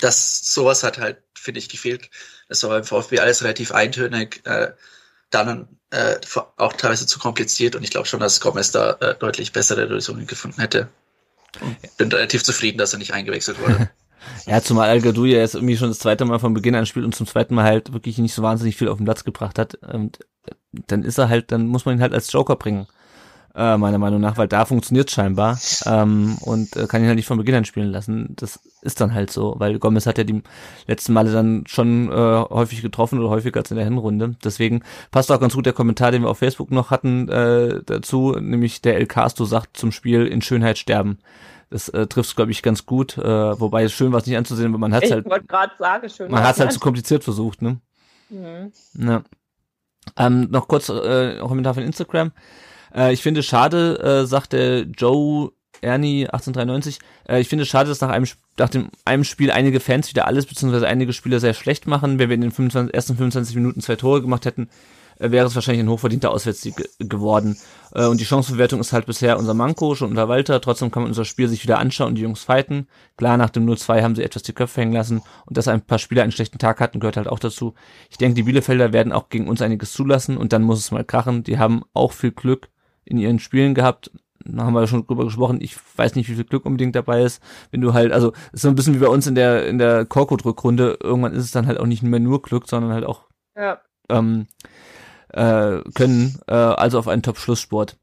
das, sowas hat halt, finde ich, gefehlt. Das war beim VfB alles relativ eintönig, äh, dann äh, auch teilweise zu kompliziert und ich glaube schon, dass Gomez da äh, deutlich bessere Lösungen gefunden hätte. Und bin relativ zufrieden, dass er nicht eingewechselt wurde. Ja, zumal Al Gadoui ja jetzt irgendwie schon das zweite Mal von Beginn an spielt und zum zweiten Mal halt wirklich nicht so wahnsinnig viel auf den Platz gebracht hat. Und dann ist er halt, dann muss man ihn halt als Joker bringen äh, meiner Meinung nach, weil da funktioniert scheinbar ähm, und äh, kann ihn halt nicht von Beginn an spielen lassen. Das ist dann halt so, weil Gomez hat ja die letzten Male dann schon äh, häufig getroffen oder häufiger als in der Hinrunde. Deswegen passt auch ganz gut der Kommentar, den wir auf Facebook noch hatten äh, dazu, nämlich der El Castro sagt zum Spiel in Schönheit sterben. Das äh, trifft glaube ich, ganz gut. Äh, wobei es schön war es nicht anzusehen, aber man hat halt. Sagen, man hat es halt zu kompliziert versucht, ne? Mhm. Ja. Ähm, noch kurz äh, Kommentar von Instagram. Äh, ich finde schade, äh, sagte Joe Ernie 1893, äh, ich finde schade, dass nach einem, nach dem, einem Spiel einige Fans wieder alles, beziehungsweise einige Spieler sehr schlecht machen. Wenn wir in den 25, ersten 25 Minuten zwei Tore gemacht hätten, äh, wäre es wahrscheinlich ein hochverdienter Auswärtssieg geworden. Äh, und die Chancenverwertung ist halt bisher unser Manko, schon unter Walter. Trotzdem kann man unser Spiel sich wieder anschauen und die Jungs fighten. Klar, nach dem 0-2 haben sie etwas die Köpfe hängen lassen und dass ein paar Spieler einen schlechten Tag hatten, gehört halt auch dazu. Ich denke, die Bielefelder werden auch gegen uns einiges zulassen und dann muss es mal krachen. Die haben auch viel Glück in ihren Spielen gehabt. Da haben wir schon drüber gesprochen. Ich weiß nicht, wie viel Glück unbedingt dabei ist. Wenn du halt, also, ist so ein bisschen wie bei uns in der, in der Korkut-Rückrunde. Irgendwann ist es dann halt auch nicht mehr nur Glück, sondern halt auch, ja. ähm, äh, können, äh, also auf einen Top-Schlusssport.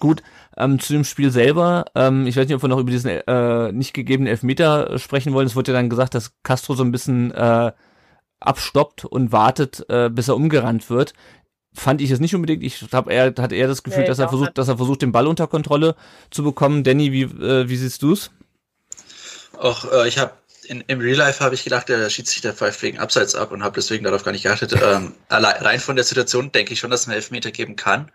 Gut, ähm, zu dem Spiel selber, ähm, ich weiß nicht, ob wir noch über diesen äh, nicht gegebenen Elfmeter sprechen wollen. Es wurde ja dann gesagt, dass Castro so ein bisschen äh, abstoppt und wartet, äh, bis er umgerannt wird fand ich es nicht unbedingt. Ich habe eher, hatte eher das Gefühl, Nee, dass er versucht, nicht. dass er versucht, den Ball unter Kontrolle zu bekommen. Danny, wie, äh, wie siehst du's? Auch äh, ich habe im Real Life habe ich gedacht, der Schiedsrichter pfeift wegen Abseits ab und habe deswegen darauf gar nicht geachtet. Ähm, allein, rein von der Situation denke ich schon, dass man Elfmeter geben kann.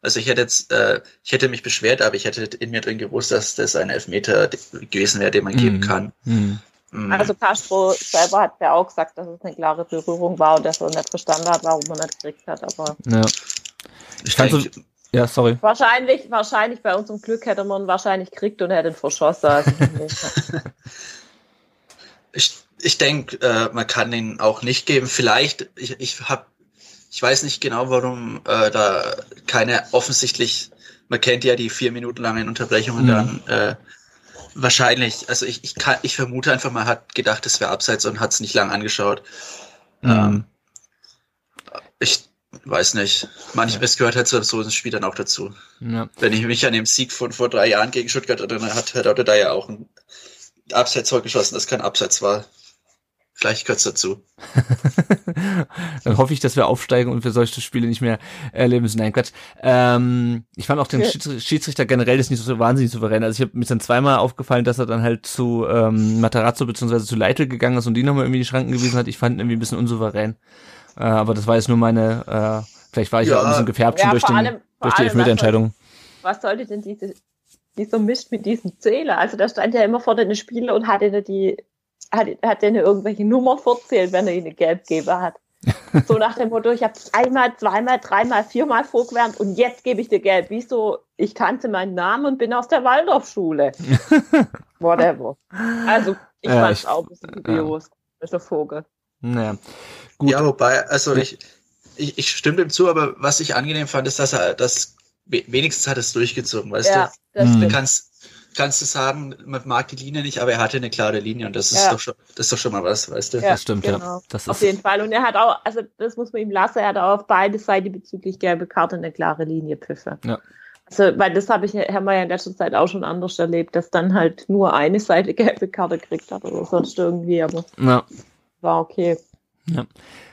Also ich hätte jetzt, äh, ich hätte mich beschwert, aber ich hätte in mir drin gewusst, dass das ein Elfmeter gewesen wäre, den man geben Mhm. kann. Hm. Mhm. Also Castro selber hat ja auch gesagt, dass es eine klare Berührung war und dass er nicht verstanden hat, warum er nicht gekriegt hat. Aber Ja. Ich kann so, denke, ja, sorry. wahrscheinlich, wahrscheinlich bei unserem Glück hätte man ihn wahrscheinlich gekriegt und er hätte ihn verschossen. Also, Ich, ich denke, äh, man kann ihn auch nicht geben. Vielleicht, ich, ich hab, ich weiß nicht genau, warum äh, da keine offensichtlich, man kennt ja die vier Minuten langen Unterbrechungen Mhm. dann äh, wahrscheinlich, also ich, ich kann, ich vermute einfach, man hat gedacht, es wäre abseits und hat es nicht lang angeschaut. Mhm. Ähm, ich weiß nicht. Manchmal, es gehört halt so, so ein Spiel dann auch dazu. Ja. Wenn ich mich an den Sieg von vor drei Jahren gegen Stuttgart erinnere, hat Herr Dotte da ja auch ein Abseits geschossen, das kein Abseits war. Vielleicht gehört's dazu. Dann hoffe ich, dass wir aufsteigen und wir solche Spiele nicht mehr erleben müssen. Nein, Quatsch. Ähm, ich fand auch den Ja. Schiedsrichter generell ist nicht so wahnsinnig souverän. Also ich habe mir dann zweimal aufgefallen, dass er dann halt zu ähm, Matarazzo beziehungsweise zu Leitl gegangen ist und die nochmal irgendwie die Schranken gewiesen hat. Ich fand ihn irgendwie ein bisschen unsouverän. Äh, aber das war jetzt nur meine, äh, vielleicht war ich Ja. auch ein bisschen gefärbt schon Ja, durch, vor den, allem- durch die Elfmeterentscheidung. was sollte denn diese, dieser Mist mit diesem Zähler? Also da stand ja immer vor den Spieler und hat ihnen die, hat, hat denen irgendwelche Nummern verzählt, wenn er ihnen gelb gegeben hat. So nach dem Motto, ich habe einmal, zweimal, dreimal, viermal vorgewärmt und jetzt gebe ich dir gelb. Wieso? Ich kannte meinen Namen und bin aus der Waldorfschule. Whatever. Also ich Ja, fand es auch ein bisschen dubios. Das ist der Vogel. Naja. Gut. Ja, wobei, also Ja. ich, ich, ich stimme dem zu, aber was ich angenehm fand, ist, dass er das we- wenigstens hat es durchgezogen, weißt Ja, du? das Hm. Du kannst, kannst du sagen, man mag die Linie nicht, aber er hatte eine klare Linie und das ist Ja. doch schon, das ist doch schon mal was, weißt du? Ja, das stimmt, ja. genau. Das Auf ist, jeden Fall. Und er hat auch, also das muss man ihm lassen, er hat auch auf beide Seiten bezüglich gelbe Karte eine klare Linie pfiffe. Ja. Also, weil das habe ich, haben wir ja in letzter Zeit auch schon anders erlebt, dass dann halt nur eine Seite gelbe Karte gekriegt hat oder sonst irgendwie, aber ja. war okay.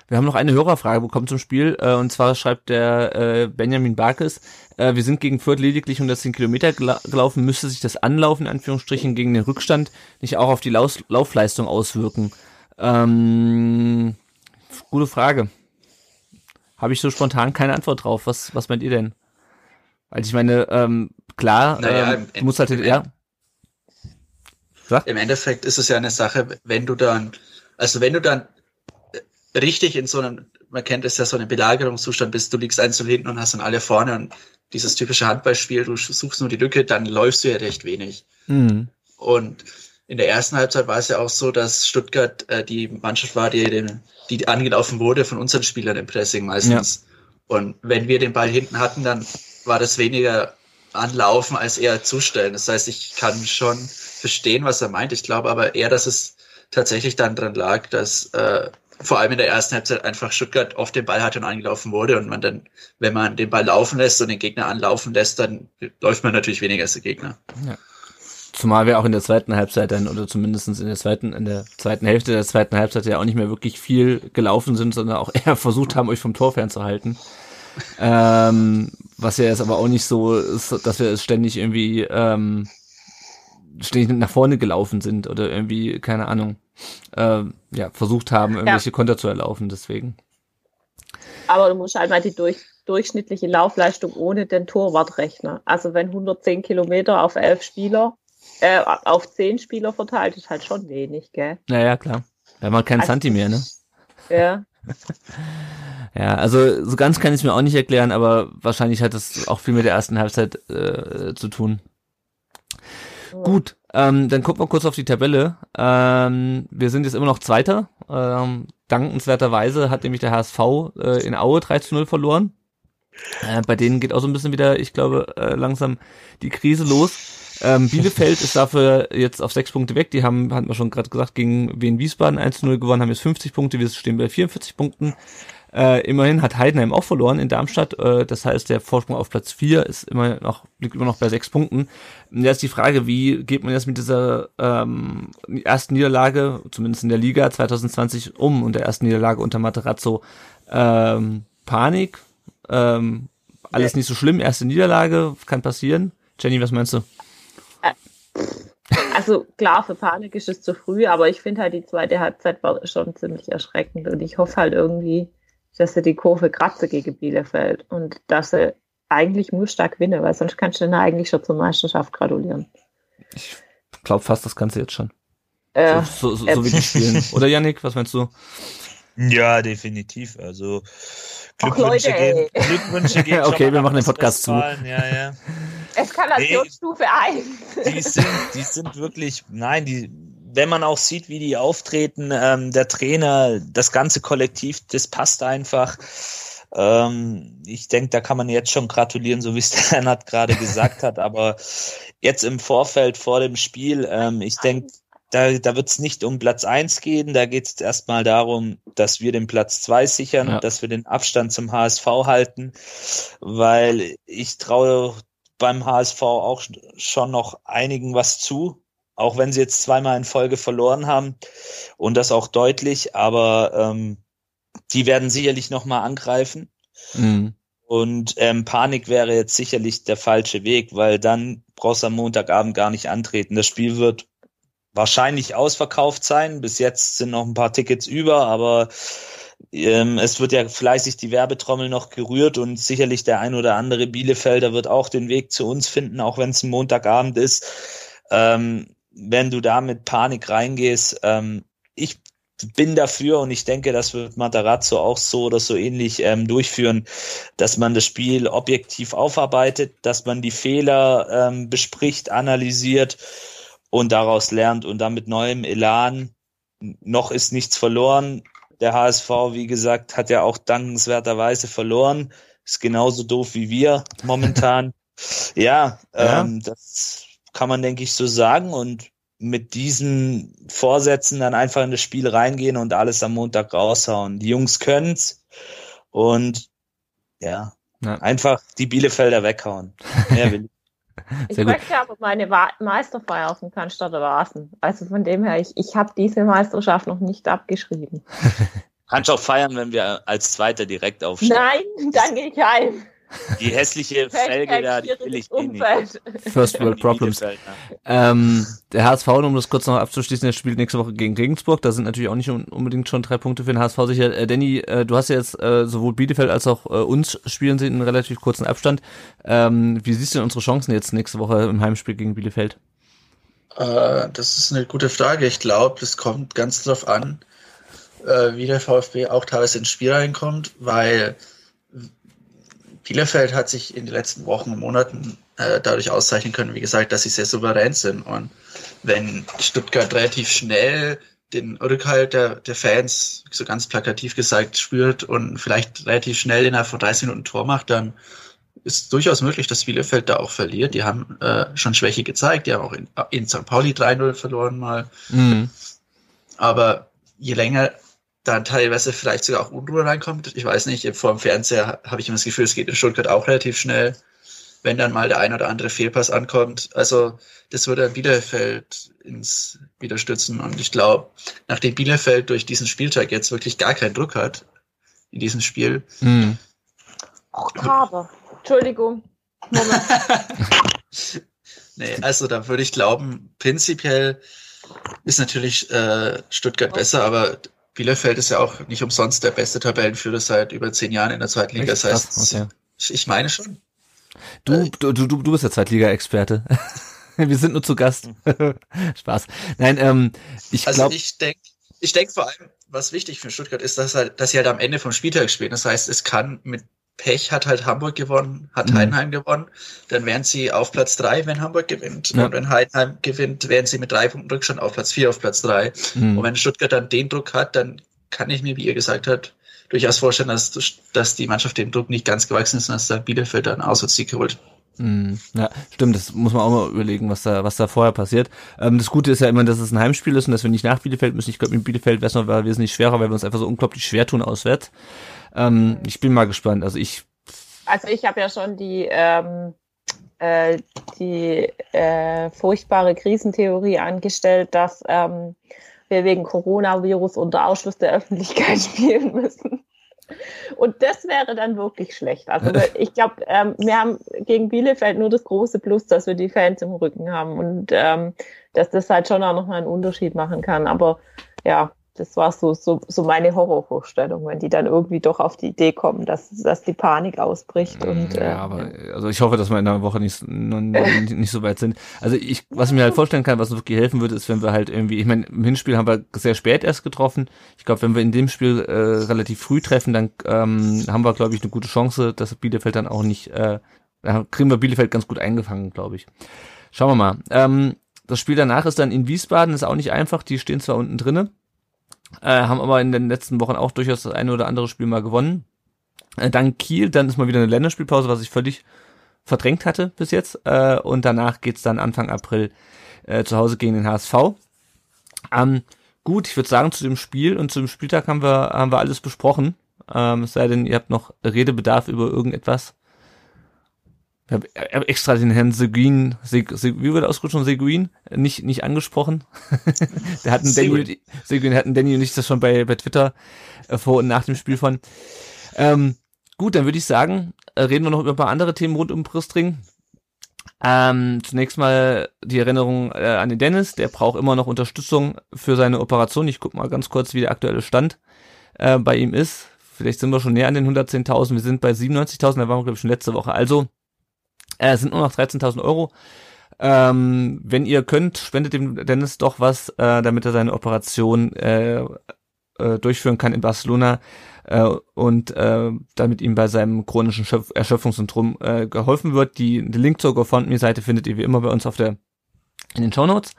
Wir haben noch eine Hörerfrage bekommen zum Spiel, äh, und zwar schreibt der äh, Benjamin Barkes, äh, wir sind gegen Fürth lediglich 110 Kilometer gela gelaufen, müsste sich das Anlaufen, in Anführungsstrichen, gegen den Rückstand nicht auch auf die Laus Laufleistung auswirken? Ähm, gute Frage. Habe ich so spontan keine Antwort drauf. Was, was meint ihr denn? Weil ich meine, ähm, klar, Naja, ähm, du musst halt, ja, Im Endeffekt ist es ja eine Sache, wenn du dann, also wenn du dann richtig in so einem, man kennt es ja, so einem Belagerungszustand bist, du liegst eins zu hinten und hast dann alle vorne und dieses typische Handballspiel, du suchst nur die Lücke, dann läufst du ja recht wenig. mhm. Und in der ersten Halbzeit war es ja auch so, dass Stuttgart äh, die Mannschaft war, die, den, die angelaufen wurde von unseren Spielern im Pressing meistens. Und wenn wir den Ball hinten hatten, dann war das weniger anlaufen als eher zustellen. Das heißt, ich kann schon verstehen, was er meint. Ich glaube aber eher, dass es tatsächlich dann dran lag, dass äh, vor allem in der ersten Halbzeit einfach Stuttgart oft den Ball hatte und angelaufen wurde und man dann, wenn man den Ball laufen lässt und den Gegner anlaufen lässt, dann läuft man natürlich weniger als der Gegner. Zumal wir auch in der zweiten Halbzeit dann, oder zumindestens in der zweiten, in der zweiten Hälfte der zweiten Halbzeit ja auch nicht mehr wirklich viel gelaufen sind, sondern auch eher versucht haben, euch vom Tor fernzuhalten. ähm, was ja jetzt aber auch nicht so ist, dass wir es ständig irgendwie ähm, ständig nach vorne gelaufen sind oder irgendwie, keine Ahnung, ähm, ja, versucht haben, irgendwelche Konter zu erlaufen, deswegen. Aber du musst halt mal die durch, durchschnittliche Laufleistung ohne den Torwart rechnen. Also wenn 110 Kilometer auf elf Spieler, äh, auf zehn Spieler verteilt, ist halt schon wenig, gell? Naja, klar. Wir haben halt keinen Also- Santi mehr, ne? Ja. Ja, also so ganz kann ich es mir auch nicht erklären, aber wahrscheinlich hat das auch viel mit der ersten Halbzeit äh, zu tun. Gut, ähm, dann gucken wir kurz auf die Tabelle. Ähm, wir sind jetzt immer noch Zweiter. Ähm, dankenswerterweise hat nämlich der HSV äh, in Aue 3 zu 0 verloren. Äh, bei denen geht auch so ein bisschen wieder, ich glaube, äh, langsam die Krise los. Ähm, Bielefeld ist dafür jetzt auf sechs Punkte weg. Die haben, hatten wir schon gerade gesagt, gegen Wien Wiesbaden 1 zu 0 gewonnen, haben jetzt 50 Punkte. Wir stehen bei 44 Punkten. Äh, immerhin hat Heidenheim auch verloren in Darmstadt. Äh, das heißt, der Vorsprung auf Platz 4 ist immer noch, liegt immer noch bei sechs Punkten. Und jetzt die Frage, wie geht man jetzt mit dieser ähm, ersten Niederlage, zumindest in der Liga 2020, um und der ersten Niederlage unter Materazzo? Ähm, Panik? Ähm, alles Nee. nicht so schlimm, erste Niederlage, kann passieren. Jenny, was meinst du? Also klar, für Panik ist es zu früh, aber ich finde halt, die zweite Halbzeit war schon ziemlich erschreckend und ich hoffe halt irgendwie, dass sie die Kurve kratze gegen Bielefeld und dass sie eigentlich nur stark gewinnen, weil sonst kannst du dann eigentlich schon zur Meisterschaft gratulieren. Ich glaube fast, das kannst du jetzt schon. Äh, so, so, so, so wie die spielen. Oder Yannick, was meinst du? Ja, definitiv. Also Ach, Glückwünsche Leute, gehen. Glückwünsche gehen Okay, wir machen den Podcast zu. Ja, ja. Eskalationsstufe 1. Die sind, die sind wirklich, nein, die, wenn man auch sieht, wie die auftreten, ähm, der Trainer, das ganze Kollektiv, das passt einfach. Ähm, ich denke, da kann man jetzt schon gratulieren, so wie es der Lennart gerade gesagt hat. Aber jetzt im Vorfeld vor dem Spiel, ähm, ich denke, da, da wird es nicht um Platz eins gehen. Da geht es erstmal darum, dass wir den Platz zwei sichern, Ja. dass wir den Abstand zum HSV halten, weil ich traue beim HSV auch schon noch einigen was zu, auch wenn sie jetzt zweimal in Folge verloren haben und das auch deutlich, aber ähm, die werden sicherlich nochmal angreifen. Mhm. Und ähm, Panik wäre jetzt sicherlich der falsche Weg, weil dann brauchst du am Montagabend gar nicht antreten. Das Spiel wird wahrscheinlich ausverkauft sein. Bis jetzt sind noch ein paar Tickets über, aber ähm, es wird ja fleißig die Werbetrommel noch gerührt und sicherlich der ein oder andere Bielefelder wird auch den Weg zu uns finden, auch wenn es ein Montagabend ist. Ähm, wenn du da mit Panik reingehst, ähm, ich bin dafür und ich denke, das wird Matarazzo auch so oder so ähnlich ähm, durchführen, dass man das Spiel objektiv aufarbeitet, dass man die Fehler ähm, bespricht, analysiert und daraus lernt und dann mit neuem Elan noch ist nichts verloren. Der HSV, wie gesagt, hat ja auch dankenswerterweise verloren. Ist genauso doof wie wir momentan. ja, Ja. Ähm, das kann man, denke ich, so sagen. Und mit diesen Vorsätzen dann einfach in das Spiel reingehen und alles am Montag raushauen. Die Jungs können's und ja, Ja. einfach die Bielefelder weghauen. Mehr will ich. Ich möchte aber meine Meisterfeier auf dem Cannstatter Rasen. Also von dem her, ich, ich habe diese Meisterschaft noch nicht abgeschrieben. Kannst auch feiern, wenn wir als Zweiter direkt aufstehen. Nein, dann gehe ich heim. Die hässliche Felge da, die will ich eh nicht. First World Problems. Ähm, der HSV, um das kurz noch abzuschließen, der spielt nächste Woche gegen Regensburg. Da sind natürlich auch nicht un- unbedingt schon drei Punkte für den HSV sicher. Äh, Danny, äh, du hast ja jetzt äh, sowohl Bielefeld als auch äh, uns spielen sie in einem relativ kurzen Abstand. Ähm, wie siehst du denn unsere Chancen jetzt nächste Woche im Heimspiel gegen Bielefeld? Äh, das ist eine gute Frage. Ich glaube, es kommt ganz drauf an, äh, wie der VfB auch teilweise ins Spiel reinkommt, weil Bielefeld hat sich in den letzten Wochen und Monaten äh, dadurch auszeichnen können, wie gesagt, dass sie sehr souverän sind. Und wenn Stuttgart relativ schnell den Rückhalt der, der Fans, so ganz plakativ gesagt, spürt und vielleicht relativ schnell innerhalb von 30 Minuten ein Tor macht, dann ist durchaus möglich, dass Bielefeld da auch verliert. Die haben äh, schon Schwäche gezeigt, die haben auch in, in St. Pauli 3-0 verloren mal. Mhm. Aber je länger dann teilweise vielleicht sogar auch Unruhe reinkommt, ich weiß nicht, vor dem Fernseher habe ich immer das Gefühl, es geht in Stuttgart auch relativ schnell, wenn dann mal der ein oder andere Fehlpass ankommt. Also das würde dann Bielefeld ins Widerstützen. Und ich glaube, nachdem Bielefeld durch diesen Spieltag jetzt wirklich gar keinen Druck hat in diesem Spiel, Mhm. Oktober. Entschuldigung. Moment. Nee, also da würde ich glauben, prinzipiell ist natürlich äh, Stuttgart besser, aber Bielefeld ist ja auch nicht umsonst der beste Tabellenführer seit über zehn Jahren in der zweiten Liga. Das heißt, okay. ich, ich meine schon. Du, du, du, du bist der Zweitliga-Experte. Wir sind nur zu Gast. Spaß. Nein, ähm, ich Also glaube, ich denke, ich denke vor allem, was wichtig für Stuttgart ist, dass, halt, dass sie halt am Ende vom Spieltag spielen. Das heißt, es kann mit Pech hat halt Hamburg gewonnen, hat Mhm. Heidenheim gewonnen, dann wären sie auf Platz drei, wenn Hamburg gewinnt. Ja. Und wenn Heidenheim gewinnt, wären sie mit drei Punkten Rückstand auf Platz vier, auf Platz drei. Mhm. Und wenn Stuttgart dann den Druck hat, dann kann ich mir, wie ihr gesagt habt, durchaus vorstellen, dass, dass die Mannschaft dem Druck nicht ganz gewachsen ist und dass der Bielefeld dann Auswärtssieg holt. Mhm. Ja, stimmt, das muss man auch mal überlegen, was da, was da vorher passiert. Ähm, das Gute ist ja immer, dass es ein Heimspiel ist und dass wir nicht nach Bielefeld müssen. Ich glaube, in Bielefeld wäre es noch wesentlich schwerer, weil wir uns einfach so unglaublich schwer tun auswärts. Ähm, ich bin mal gespannt. Also ich, Also ich habe ja schon die, ähm, äh, die äh, furchtbare Krisentheorie angestellt, dass ähm, wir wegen Coronavirus unter Ausschluss der Öffentlichkeit spielen müssen. Und das wäre dann wirklich schlecht. Also ich glaube, ähm, wir haben gegen Bielefeld nur das große Plus, dass wir die Fans im Rücken haben und ähm, dass das halt schon auch nochmal einen Unterschied machen kann. Aber ja, das war so, so, so meine Horrorvorstellung, wenn die dann irgendwie doch auf die Idee kommen, dass, dass die Panik ausbricht. Und, ja, äh, aber also ich hoffe, dass wir in einer Woche nicht, nicht, nicht so weit sind. Also ich, was ich mir halt vorstellen kann, was wirklich helfen würde, ist, wenn wir halt irgendwie, ich meine, im Hinspiel haben wir sehr spät erst getroffen. Ich glaube, wenn wir in dem Spiel äh, relativ früh treffen, dann ähm, haben wir, glaube ich, eine gute Chance, dass Bielefeld dann auch nicht, äh, dann kriegen wir Bielefeld ganz gut eingefangen, glaube ich. Schauen wir mal. Ähm, das Spiel danach ist dann in Wiesbaden, ist auch nicht einfach. Die stehen zwar unten drinnen, äh, haben aber in den letzten Wochen auch durchaus das eine oder andere Spiel mal gewonnen. Äh, dann Kiel, dann ist mal wieder eine Länderspielpause, was ich völlig verdrängt hatte bis jetzt. Äh, und danach geht's dann Anfang April äh, zu Hause gegen den HSV. Ähm, gut, ich würde sagen, zu dem Spiel und zu dem Spieltag haben wir, haben wir alles besprochen. Ähm, es sei denn, ihr habt noch Redebedarf über irgendetwas. Ich habe hab extra den Herrn Seguin, Seg, Seg, wie wird er ausgesprochen, Seguin, nicht, nicht angesprochen. der hatten Danny, Seguin hatten und ich das schon bei, bei Twitter äh, vor und nach dem Spiel von. Ähm, gut, dann würde ich sagen, äh, reden wir noch über ein paar andere Themen rund um Brüstring. Ähm, zunächst mal die Erinnerung äh, an den Dennis, der braucht immer noch Unterstützung für seine Operation. Ich guck mal ganz kurz, wie der aktuelle Stand äh, bei ihm ist. Vielleicht sind wir schon näher an den 110.000. Wir sind bei 97.000, da waren wir, glaube ich, schon letzte Woche. Also, äh, sind nur noch 13.000 Euro. Ähm, wenn ihr könnt, spendet dem Dennis doch was, äh, damit er seine Operation äh, äh, durchführen kann in Barcelona äh, und äh, damit ihm bei seinem chronischen Schöpf Erschöpfungssyndrom äh, geholfen wird. Die, den Link zur GoFundMe-Seite findet ihr wie immer bei uns auf der in den Show Notes.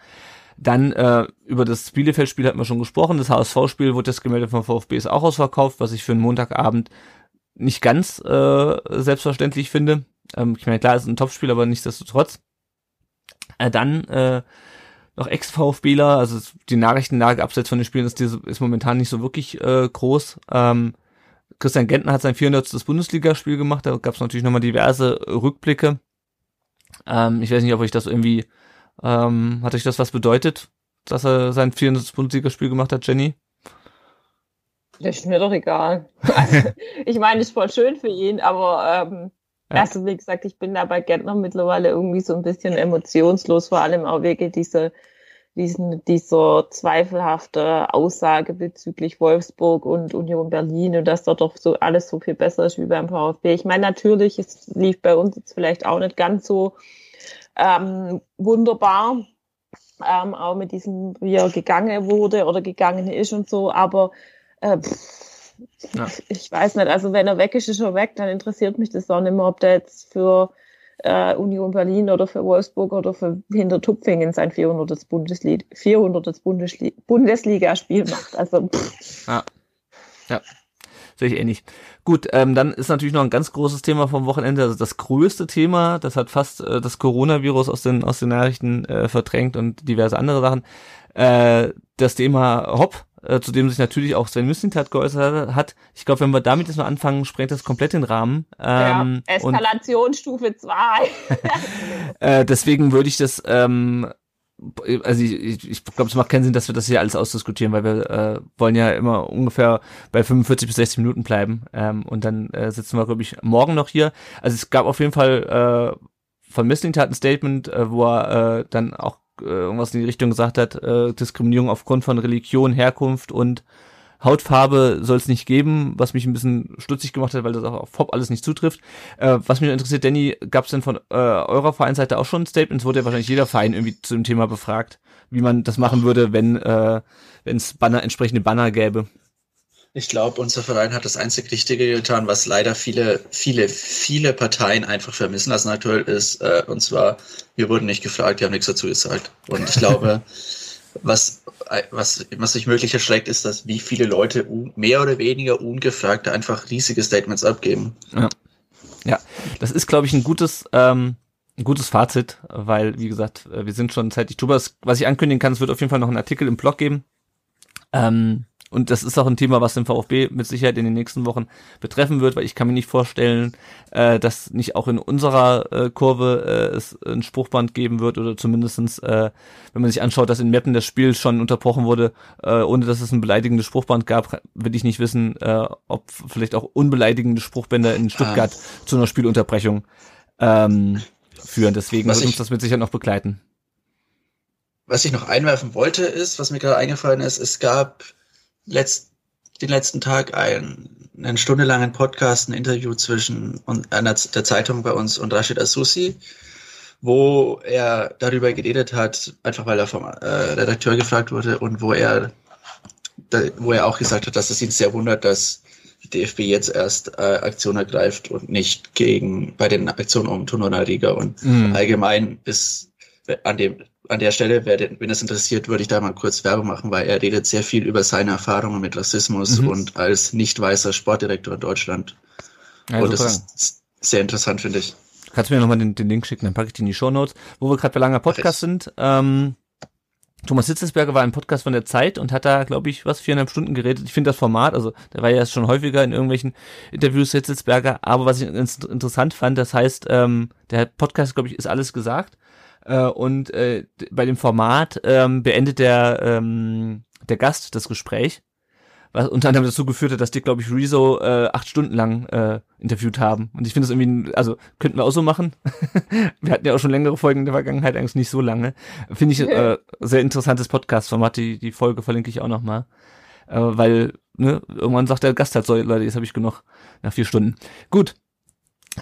Dann äh, über das Bielefeld-Spiel hatten wir schon gesprochen. Das HSV-Spiel wurde jetzt gemeldet vom VfB ist auch ausverkauft, was ich für einen Montagabend nicht ganz äh, selbstverständlich finde. Ähm, ich meine, klar, ist ein Topspiel, aber nichtsdestotrotz. Äh, dann äh, noch Ex-VfBler, also die Nachrichtenlage abseits von den Spielen ist, diese, ist momentan nicht so wirklich äh, groß. Ähm, Christian Gentner hat sein 400. Bundesligaspiel gemacht, da gab es natürlich nochmal diverse Rückblicke. Ähm, ich weiß nicht, ob euch das irgendwie, ähm, hat euch das was bedeutet, dass er sein 400. Bundesligaspiel gemacht hat, Jenny? Das ist mir doch egal. Also, ich meine, ist voll schön für ihn, aber ähm, ja. Also wie gesagt, ich bin da bei Gentner mittlerweile irgendwie so ein bisschen emotionslos, vor allem auch wegen dieser, diesen, dieser zweifelhafte Aussage bezüglich Wolfsburg und Union Berlin und dass dort doch so alles so viel besser ist wie beim VfB. Ich meine, natürlich, es lief bei uns jetzt vielleicht auch nicht ganz so ähm, wunderbar, ähm, auch mit diesem, wie er gegangen wurde oder gegangen ist und so, aber äh, pff, ja. Ich weiß nicht, also wenn er weg ist, ist er weg, dann interessiert mich das auch nicht mehr, ob der jetzt für äh, Union Berlin oder für Wolfsburg oder für Hintertupfingen sein 400. Bundesliga, 400. Bundesliga, Bundesliga-Spiel macht. Also, pff. Ja. Ja. Sehe ich ähnlich. Gut, ähm, dann ist natürlich noch ein ganz großes Thema vom Wochenende, also das größte Thema, das hat fast äh, das Coronavirus aus den, aus den Nachrichten äh, verdrängt und diverse andere Sachen. Äh, das Thema Hopp, äh, zu dem sich natürlich auch Sven Mislintat geäußert hat. Ich glaube, wenn wir damit jetzt mal anfangen, sprengt das komplett den Rahmen. Ähm, ja, Eskalationsstufe 2. äh, deswegen würde ich das, ähm, also ich, ich, ich glaube, es macht keinen Sinn, dass wir das hier alles ausdiskutieren, weil wir äh, wollen ja immer ungefähr bei 45 bis 60 Minuten bleiben. Ähm, und dann äh, sitzen wir, glaube ich, morgen noch hier. Also es gab auf jeden Fall äh, von Mislintat ein Statement, äh, wo er äh, dann auch irgendwas in die Richtung gesagt hat, äh, Diskriminierung aufgrund von Religion, Herkunft und Hautfarbe soll es nicht geben, was mich ein bisschen stutzig gemacht hat, weil das auch auf Pop alles nicht zutrifft. Äh, was mich interessiert, Danny, gab es denn von äh, eurer Vereinsseite auch schon ein Statement? Es wurde ja wahrscheinlich jeder Verein irgendwie zu dem Thema befragt, wie man das machen würde, wenn äh, es Banner, entsprechende Banner gäbe. Ich glaube, unser Verein hat das einzig Richtige getan, was leider viele, viele, viele Parteien einfach vermissen lassen aktuell ist. Äh, und zwar, wir wurden nicht gefragt, die haben nichts dazu gesagt. Und ich glaube, was, was, was sich möglich erschreckt, ist, dass wie viele Leute mehr oder weniger ungefragt einfach riesige Statements abgeben. Ja, ja das ist, glaube ich, ein gutes, ähm, ein gutes Fazit, weil, wie gesagt, äh, wir sind schon zeitig drüber. Was ich ankündigen kann, es wird auf jeden Fall noch einen Artikel im Blog geben. Ähm, und das ist auch ein Thema, was den VfB mit Sicherheit in den nächsten Wochen betreffen wird, weil ich kann mir nicht vorstellen, äh, dass nicht auch in unserer äh, Kurve äh, es ein Spruchband geben wird oder zumindestens, äh, wenn man sich anschaut, dass in Meppen das Spiel schon unterbrochen wurde, äh, ohne dass es ein beleidigendes Spruchband gab, will ich nicht wissen, äh, ob vielleicht auch unbeleidigende Spruchbänder in Stuttgart ah. zu einer Spielunterbrechung ähm, führen. Deswegen was wird uns das mit Sicherheit noch begleiten. Was ich noch einwerfen wollte, ist, was mir gerade eingefallen ist, es gab letzt, den letzten Tag einen, einen stundenlangen Podcast, ein Interview zwischen einer, der Zeitung bei uns und Rashid Asusi, wo er darüber geredet hat, einfach weil er vom äh, Redakteur gefragt wurde und wo er, da, wo er auch gesagt hat, dass es ihn sehr wundert, dass die DFB jetzt erst äh, Aktion ergreift und nicht gegen bei den Aktionen um Tonona Riga und mhm. allgemein ist an dem an der Stelle, wenn es interessiert, würde ich da mal kurz Werbung machen, weil er redet sehr viel über seine Erfahrungen mit Rassismus mhm. und als nicht weißer Sportdirektor in Deutschland. Also und das ist sehr interessant, finde ich. Kannst du mir nochmal den, den Link schicken, dann packe ich die in die Show Notes. Wo wir gerade bei langer Podcast sind, ähm, Thomas Hitzesberger war im Podcast von der Zeit und hat da, glaube ich, was, viereinhalb Stunden geredet. Ich finde das Format, also der war ja schon häufiger in irgendwelchen Interviews Hitzesberger, aber was ich interessant fand, das heißt, ähm, der Podcast, glaube ich, ist alles gesagt. Äh, und äh, bei dem Format ähm, beendet der, ähm, der Gast das Gespräch, was unter anderem dazu geführt hat, dass die, glaube ich, Rezo äh, acht Stunden lang äh, interviewt haben. Und ich finde das irgendwie, also könnten wir auch so machen. wir hatten ja auch schon längere Folgen in der Vergangenheit, eigentlich nicht so lange. Finde ich äh, sehr interessantes Podcast-Format, die, die Folge verlinke ich auch nochmal. Äh, weil, ne, irgendwann sagt der Gast halt so, Leute, jetzt habe ich genug nach vier Stunden. Gut,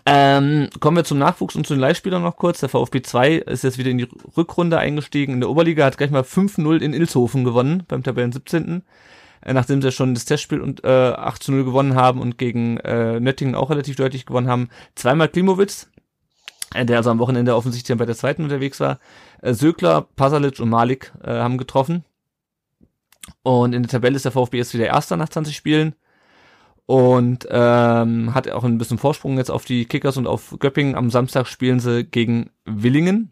ähm, kommen wir zum Nachwuchs und zu den Leihspielern noch kurz. Der VfB 2 ist jetzt wieder in die Rückrunde eingestiegen. In der Oberliga hat gleich mal 5-0 in Ilshofen gewonnen, beim Tabellen 17. Äh, nachdem sie schon das Testspiel und äh, 8-0 gewonnen haben und gegen äh, Nöttingen auch relativ deutlich gewonnen haben. Zweimal Klimowitz, äh, der also am Wochenende offensichtlich bei der zweiten unterwegs war. Äh, Sökler, Pasalic und Malik äh, haben getroffen. Und in der Tabelle ist der VfB jetzt wieder Erster nach 20 Spielen und ähm, hat auch ein bisschen Vorsprung jetzt auf die Kickers und auf Göppingen. Am Samstag spielen sie gegen Willingen.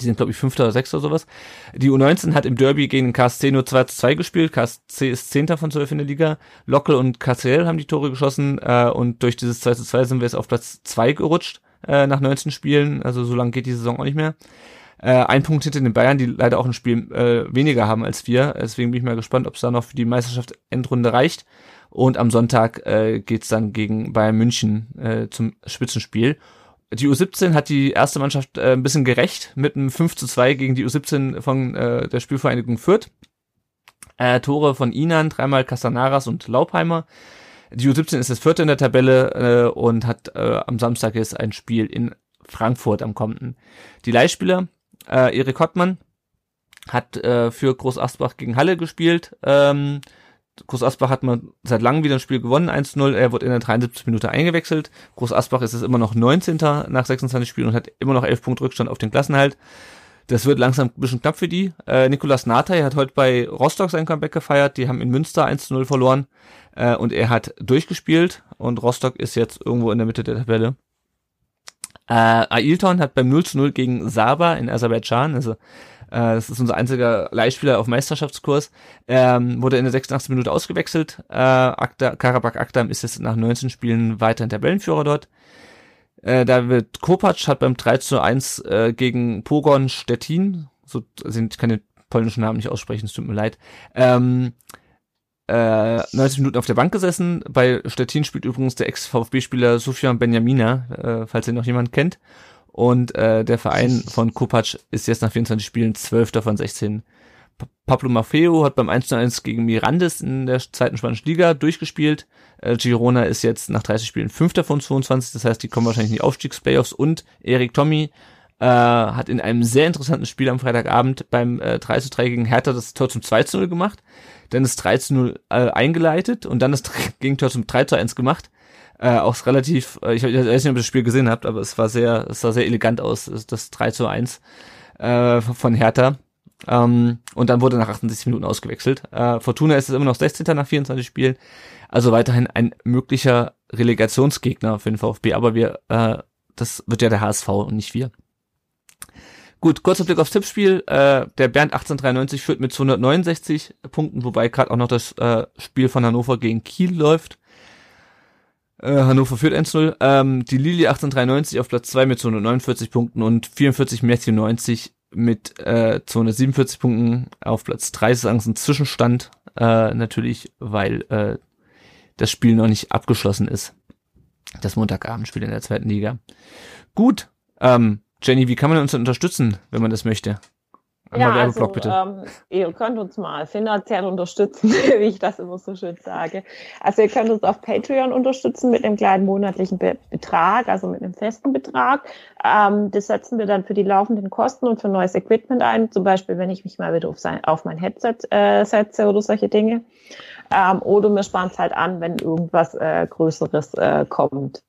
Die sind, glaube ich, Fünfter oder Sechster oder sowas. Die U19 hat im Derby gegen KSC nur 2 zu 2 gespielt. KSC ist Zehnter von 12 in der Liga. Lockel und KCL haben die Tore geschossen äh, und durch dieses 2 zu 2 sind wir jetzt auf Platz 2 gerutscht äh, nach 19 Spielen. Also so lange geht die Saison auch nicht mehr. Äh, ein Punkt hinter den Bayern, die leider auch ein Spiel äh, weniger haben als wir. Deswegen bin ich mal gespannt, ob es da noch für die Meisterschaft Endrunde reicht. Und am Sonntag äh, geht dann gegen Bayern München äh, zum Spitzenspiel. Die U17 hat die erste Mannschaft äh, ein bisschen gerecht mit einem 5 zu 2 gegen die U17 von äh, der Spielvereinigung Fürth. Äh, Tore von Inan, dreimal Castanaras und Laubheimer. Die U17 ist das vierte in der Tabelle äh, und hat äh, am Samstag jetzt ein Spiel in Frankfurt am kommenden. Die Leihspieler, äh, Erik Hottmann, hat äh, für Groß Asbach gegen Halle gespielt. Ähm, Groß Asbach hat mal seit langem wieder ein Spiel gewonnen, 1-0. Er wurde in der 73 Minute eingewechselt. Groß Asbach ist es immer noch 19. nach 26 Spielen und hat immer noch 11 Punkte Rückstand auf den Klassenhalt. Das wird langsam ein bisschen knapp für die. Äh, Nikolas Natay hat heute bei Rostock sein Comeback gefeiert. Die haben in Münster 1-0 verloren. Äh, und er hat durchgespielt. Und Rostock ist jetzt irgendwo in der Mitte der Tabelle. Äh, Ailton hat beim 0-0 gegen Saba in Aserbaidschan, also das ist unser einziger Leihspieler auf Meisterschaftskurs. Ähm, wurde in der 86. Minute ausgewechselt. Äh, Akta, Karabakh Akdam ist jetzt nach 19 Spielen weiterhin Tabellenführer dort. Äh, David Kopac hat beim 3 zu 1 äh, gegen Pogon Stettin, so sind keine polnischen Namen nicht aussprechen, es tut mir leid, ähm, äh, 90 Minuten auf der Bank gesessen. Bei Stettin spielt übrigens der Ex-VfB-Spieler Sufjan Benjamina, äh, falls ihr noch jemand kennt. Und äh, der Verein von Kopac ist jetzt nach 24 Spielen 12. von 16. Pablo Maffeo hat beim 1-1 gegen Mirandes in der zweiten spanischen Liga durchgespielt. Äh, Girona ist jetzt nach 30 Spielen 5. von 22, das heißt, die kommen wahrscheinlich in die Aufstiegsplayoffs. Und Erik Tommy äh, hat in einem sehr interessanten Spiel am Freitagabend beim äh, 3 3 gegen Hertha das Tor zum 2 0 gemacht, dann das 3 0 äh, eingeleitet und dann das Gegentor zum 3 1 gemacht. Äh, auch relativ, äh, ich, ich weiß nicht, ob ihr das Spiel gesehen habt, aber es war sehr, es sah sehr elegant aus, das 3 zu 1 äh, von Hertha. Ähm, und dann wurde nach 68 Minuten ausgewechselt. Äh, Fortuna ist es immer noch 16. nach 24 Spielen. Also weiterhin ein möglicher Relegationsgegner für den VfB, aber wir, äh, das wird ja der HSV und nicht wir. Gut, kurzer Blick aufs Tippspiel. Äh, der Bernd 1893 führt mit 269 Punkten, wobei gerade auch noch das äh, Spiel von Hannover gegen Kiel läuft. Äh, Hannover führt 1-0. Ähm, die Lili 1893 auf Platz 2 mit 249 Punkten und 44 Matthew 90 mit äh, 247 Punkten auf Platz 3. Das ist ein Zwischenstand äh, natürlich, weil äh, das Spiel noch nicht abgeschlossen ist. Das Montagabendspiel in der zweiten Liga. Gut, ähm, Jenny, wie kann man uns unterstützen, wenn man das möchte? Einmal ja, also, bitte. Ähm, ihr könnt uns mal finanziell unterstützen, wie ich das immer so schön sage. Also ihr könnt uns auf Patreon unterstützen mit einem kleinen monatlichen Be Betrag, also mit einem festen Betrag. Ähm, das setzen wir dann für die laufenden Kosten und für neues Equipment ein. Zum Beispiel, wenn ich mich mal wieder auf, sein, auf mein Headset äh, setze oder solche Dinge. Ähm, oder wir sparen es halt an, wenn irgendwas äh, Größeres äh, kommt.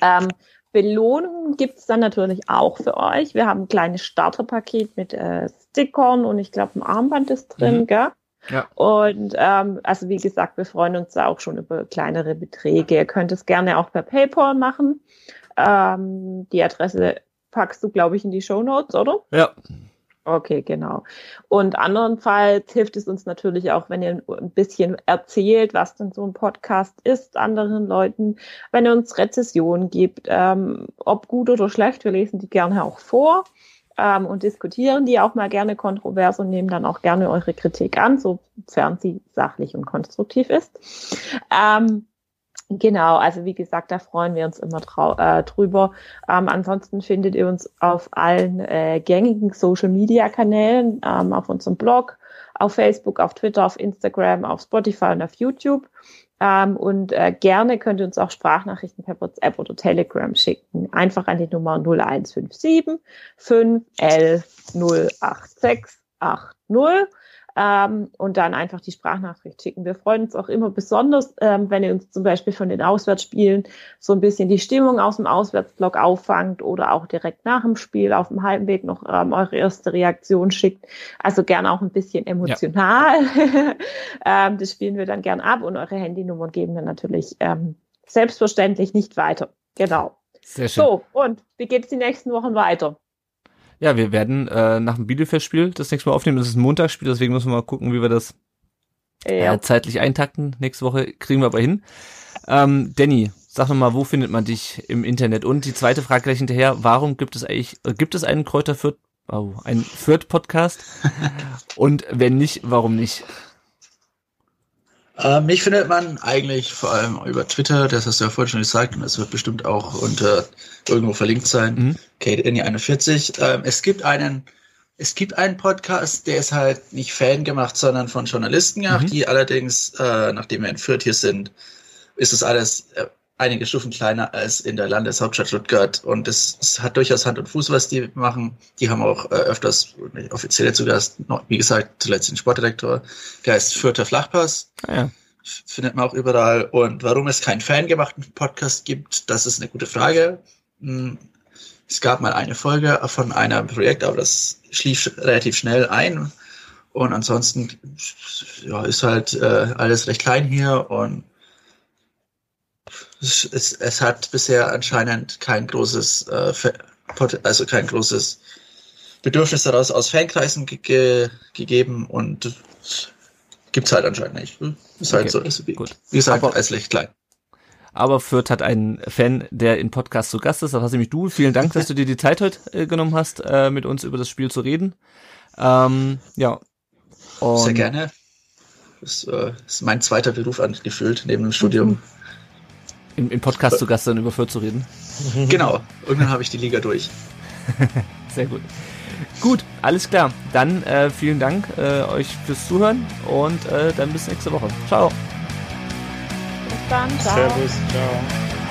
Ähm, Belohnungen gibt es dann natürlich auch für euch. Wir haben ein kleines Starterpaket mit äh, Stickern und ich glaube ein Armband ist drin, mhm. gell? Ja. Und ähm, also wie gesagt, wir freuen uns da auch schon über kleinere Beträge. Ihr könnt es gerne auch per PayPal machen. Ähm, die Adresse packst du, glaube ich, in die Show Notes, oder? Ja. Okay, genau. Und andernfalls hilft es uns natürlich auch, wenn ihr ein bisschen erzählt, was denn so ein Podcast ist, anderen Leuten, wenn ihr uns Rezessionen gibt, ähm, ob gut oder schlecht, wir lesen die gerne auch vor ähm, und diskutieren die auch mal gerne kontrovers und nehmen dann auch gerne eure Kritik an, sofern sie sachlich und konstruktiv ist. Ähm, Genau, also wie gesagt, da freuen wir uns immer äh, drüber. Ähm, ansonsten findet ihr uns auf allen äh, gängigen Social-Media-Kanälen, ähm, auf unserem Blog, auf Facebook, auf Twitter, auf Instagram, auf Spotify und auf YouTube. Ähm, und äh, gerne könnt ihr uns auch Sprachnachrichten per WhatsApp oder Telegram schicken. Einfach an die Nummer 0157 511 086 80 ähm, und dann einfach die Sprachnachricht schicken. Wir freuen uns auch immer besonders, ähm, wenn ihr uns zum Beispiel von den Auswärtsspielen so ein bisschen die Stimmung aus dem Auswärtsblock auffangt oder auch direkt nach dem Spiel auf dem halben Weg noch ähm, eure erste Reaktion schickt. Also gern auch ein bisschen emotional. Ja. ähm, das spielen wir dann gern ab und eure Handynummern geben wir natürlich ähm, selbstverständlich nicht weiter. Genau. Sehr schön. So, und wie geht's die nächsten Wochen weiter? Ja, wir werden äh, nach dem Bielefeld-Spiel das nächste Mal aufnehmen. Das ist ein Montagsspiel, deswegen müssen wir mal gucken, wie wir das ja. äh, zeitlich eintakten. Nächste Woche kriegen wir aber hin. Ähm, Danny, sag noch mal, wo findet man dich im Internet? Und die zweite Frage gleich hinterher, warum gibt es eigentlich, äh, gibt es einen Kräuter Fürth, oh, einen Fürth-Podcast? Und wenn nicht, warum nicht? Äh, mich findet man eigentlich vor allem über Twitter, das hast du ja vorhin schon gesagt, und es wird bestimmt auch unter irgendwo verlinkt sein. Mhm. Kate Annie 41. Ähm, es gibt einen, es gibt einen Podcast, der ist halt nicht Fan gemacht, sondern von Journalisten gemacht, mhm. die allerdings, äh, nachdem wir entführt hier sind, ist es alles äh, einige Stufen kleiner als in der Landeshauptstadt Stuttgart und es, hat durchaus Hand und Fuß, was die machen. Die haben auch äh, öfters offizielle zu Gast, wie gesagt, zuletzt den Sportdirektor, der heißt Fürther Flachpass. Ah, ja. Findet man auch überall. Und warum es keinen fangemachten Podcast gibt, das ist eine gute Frage. Hm, es gab mal eine Folge von einem Projekt, aber das schlief relativ schnell ein. Und ansonsten ja, ist halt äh, alles recht klein hier und es, es, es hat bisher anscheinend kein großes, äh, also kein großes Bedürfnis daraus aus Fankreisen ge ge gegeben und gibt's halt anscheinend nicht. Ist halt okay, so, ist wie, gut. wie gesagt, Aber alles recht klein aber Fürth hat einen Fan, der in Podcast zu Gast ist. Das hast nämlich du. Vielen Dank, dass du dir die Zeit heute äh, genommen hast, äh, mit uns über das Spiel zu reden. Ähm, ja. Und Sehr gerne. Das äh, ist mein zweiter Beruf angefühlt, neben dem Studium. Im, Im Podcast zu Gast dann über Fürth zu reden. Genau. Irgendwann habe ich die Liga durch. Sehr gut. Gut, alles klar. Dann äh, vielen Dank äh, euch fürs Zuhören und äh, dann bis nächste Woche. Ciao dann. Ciao. Servus, ciao.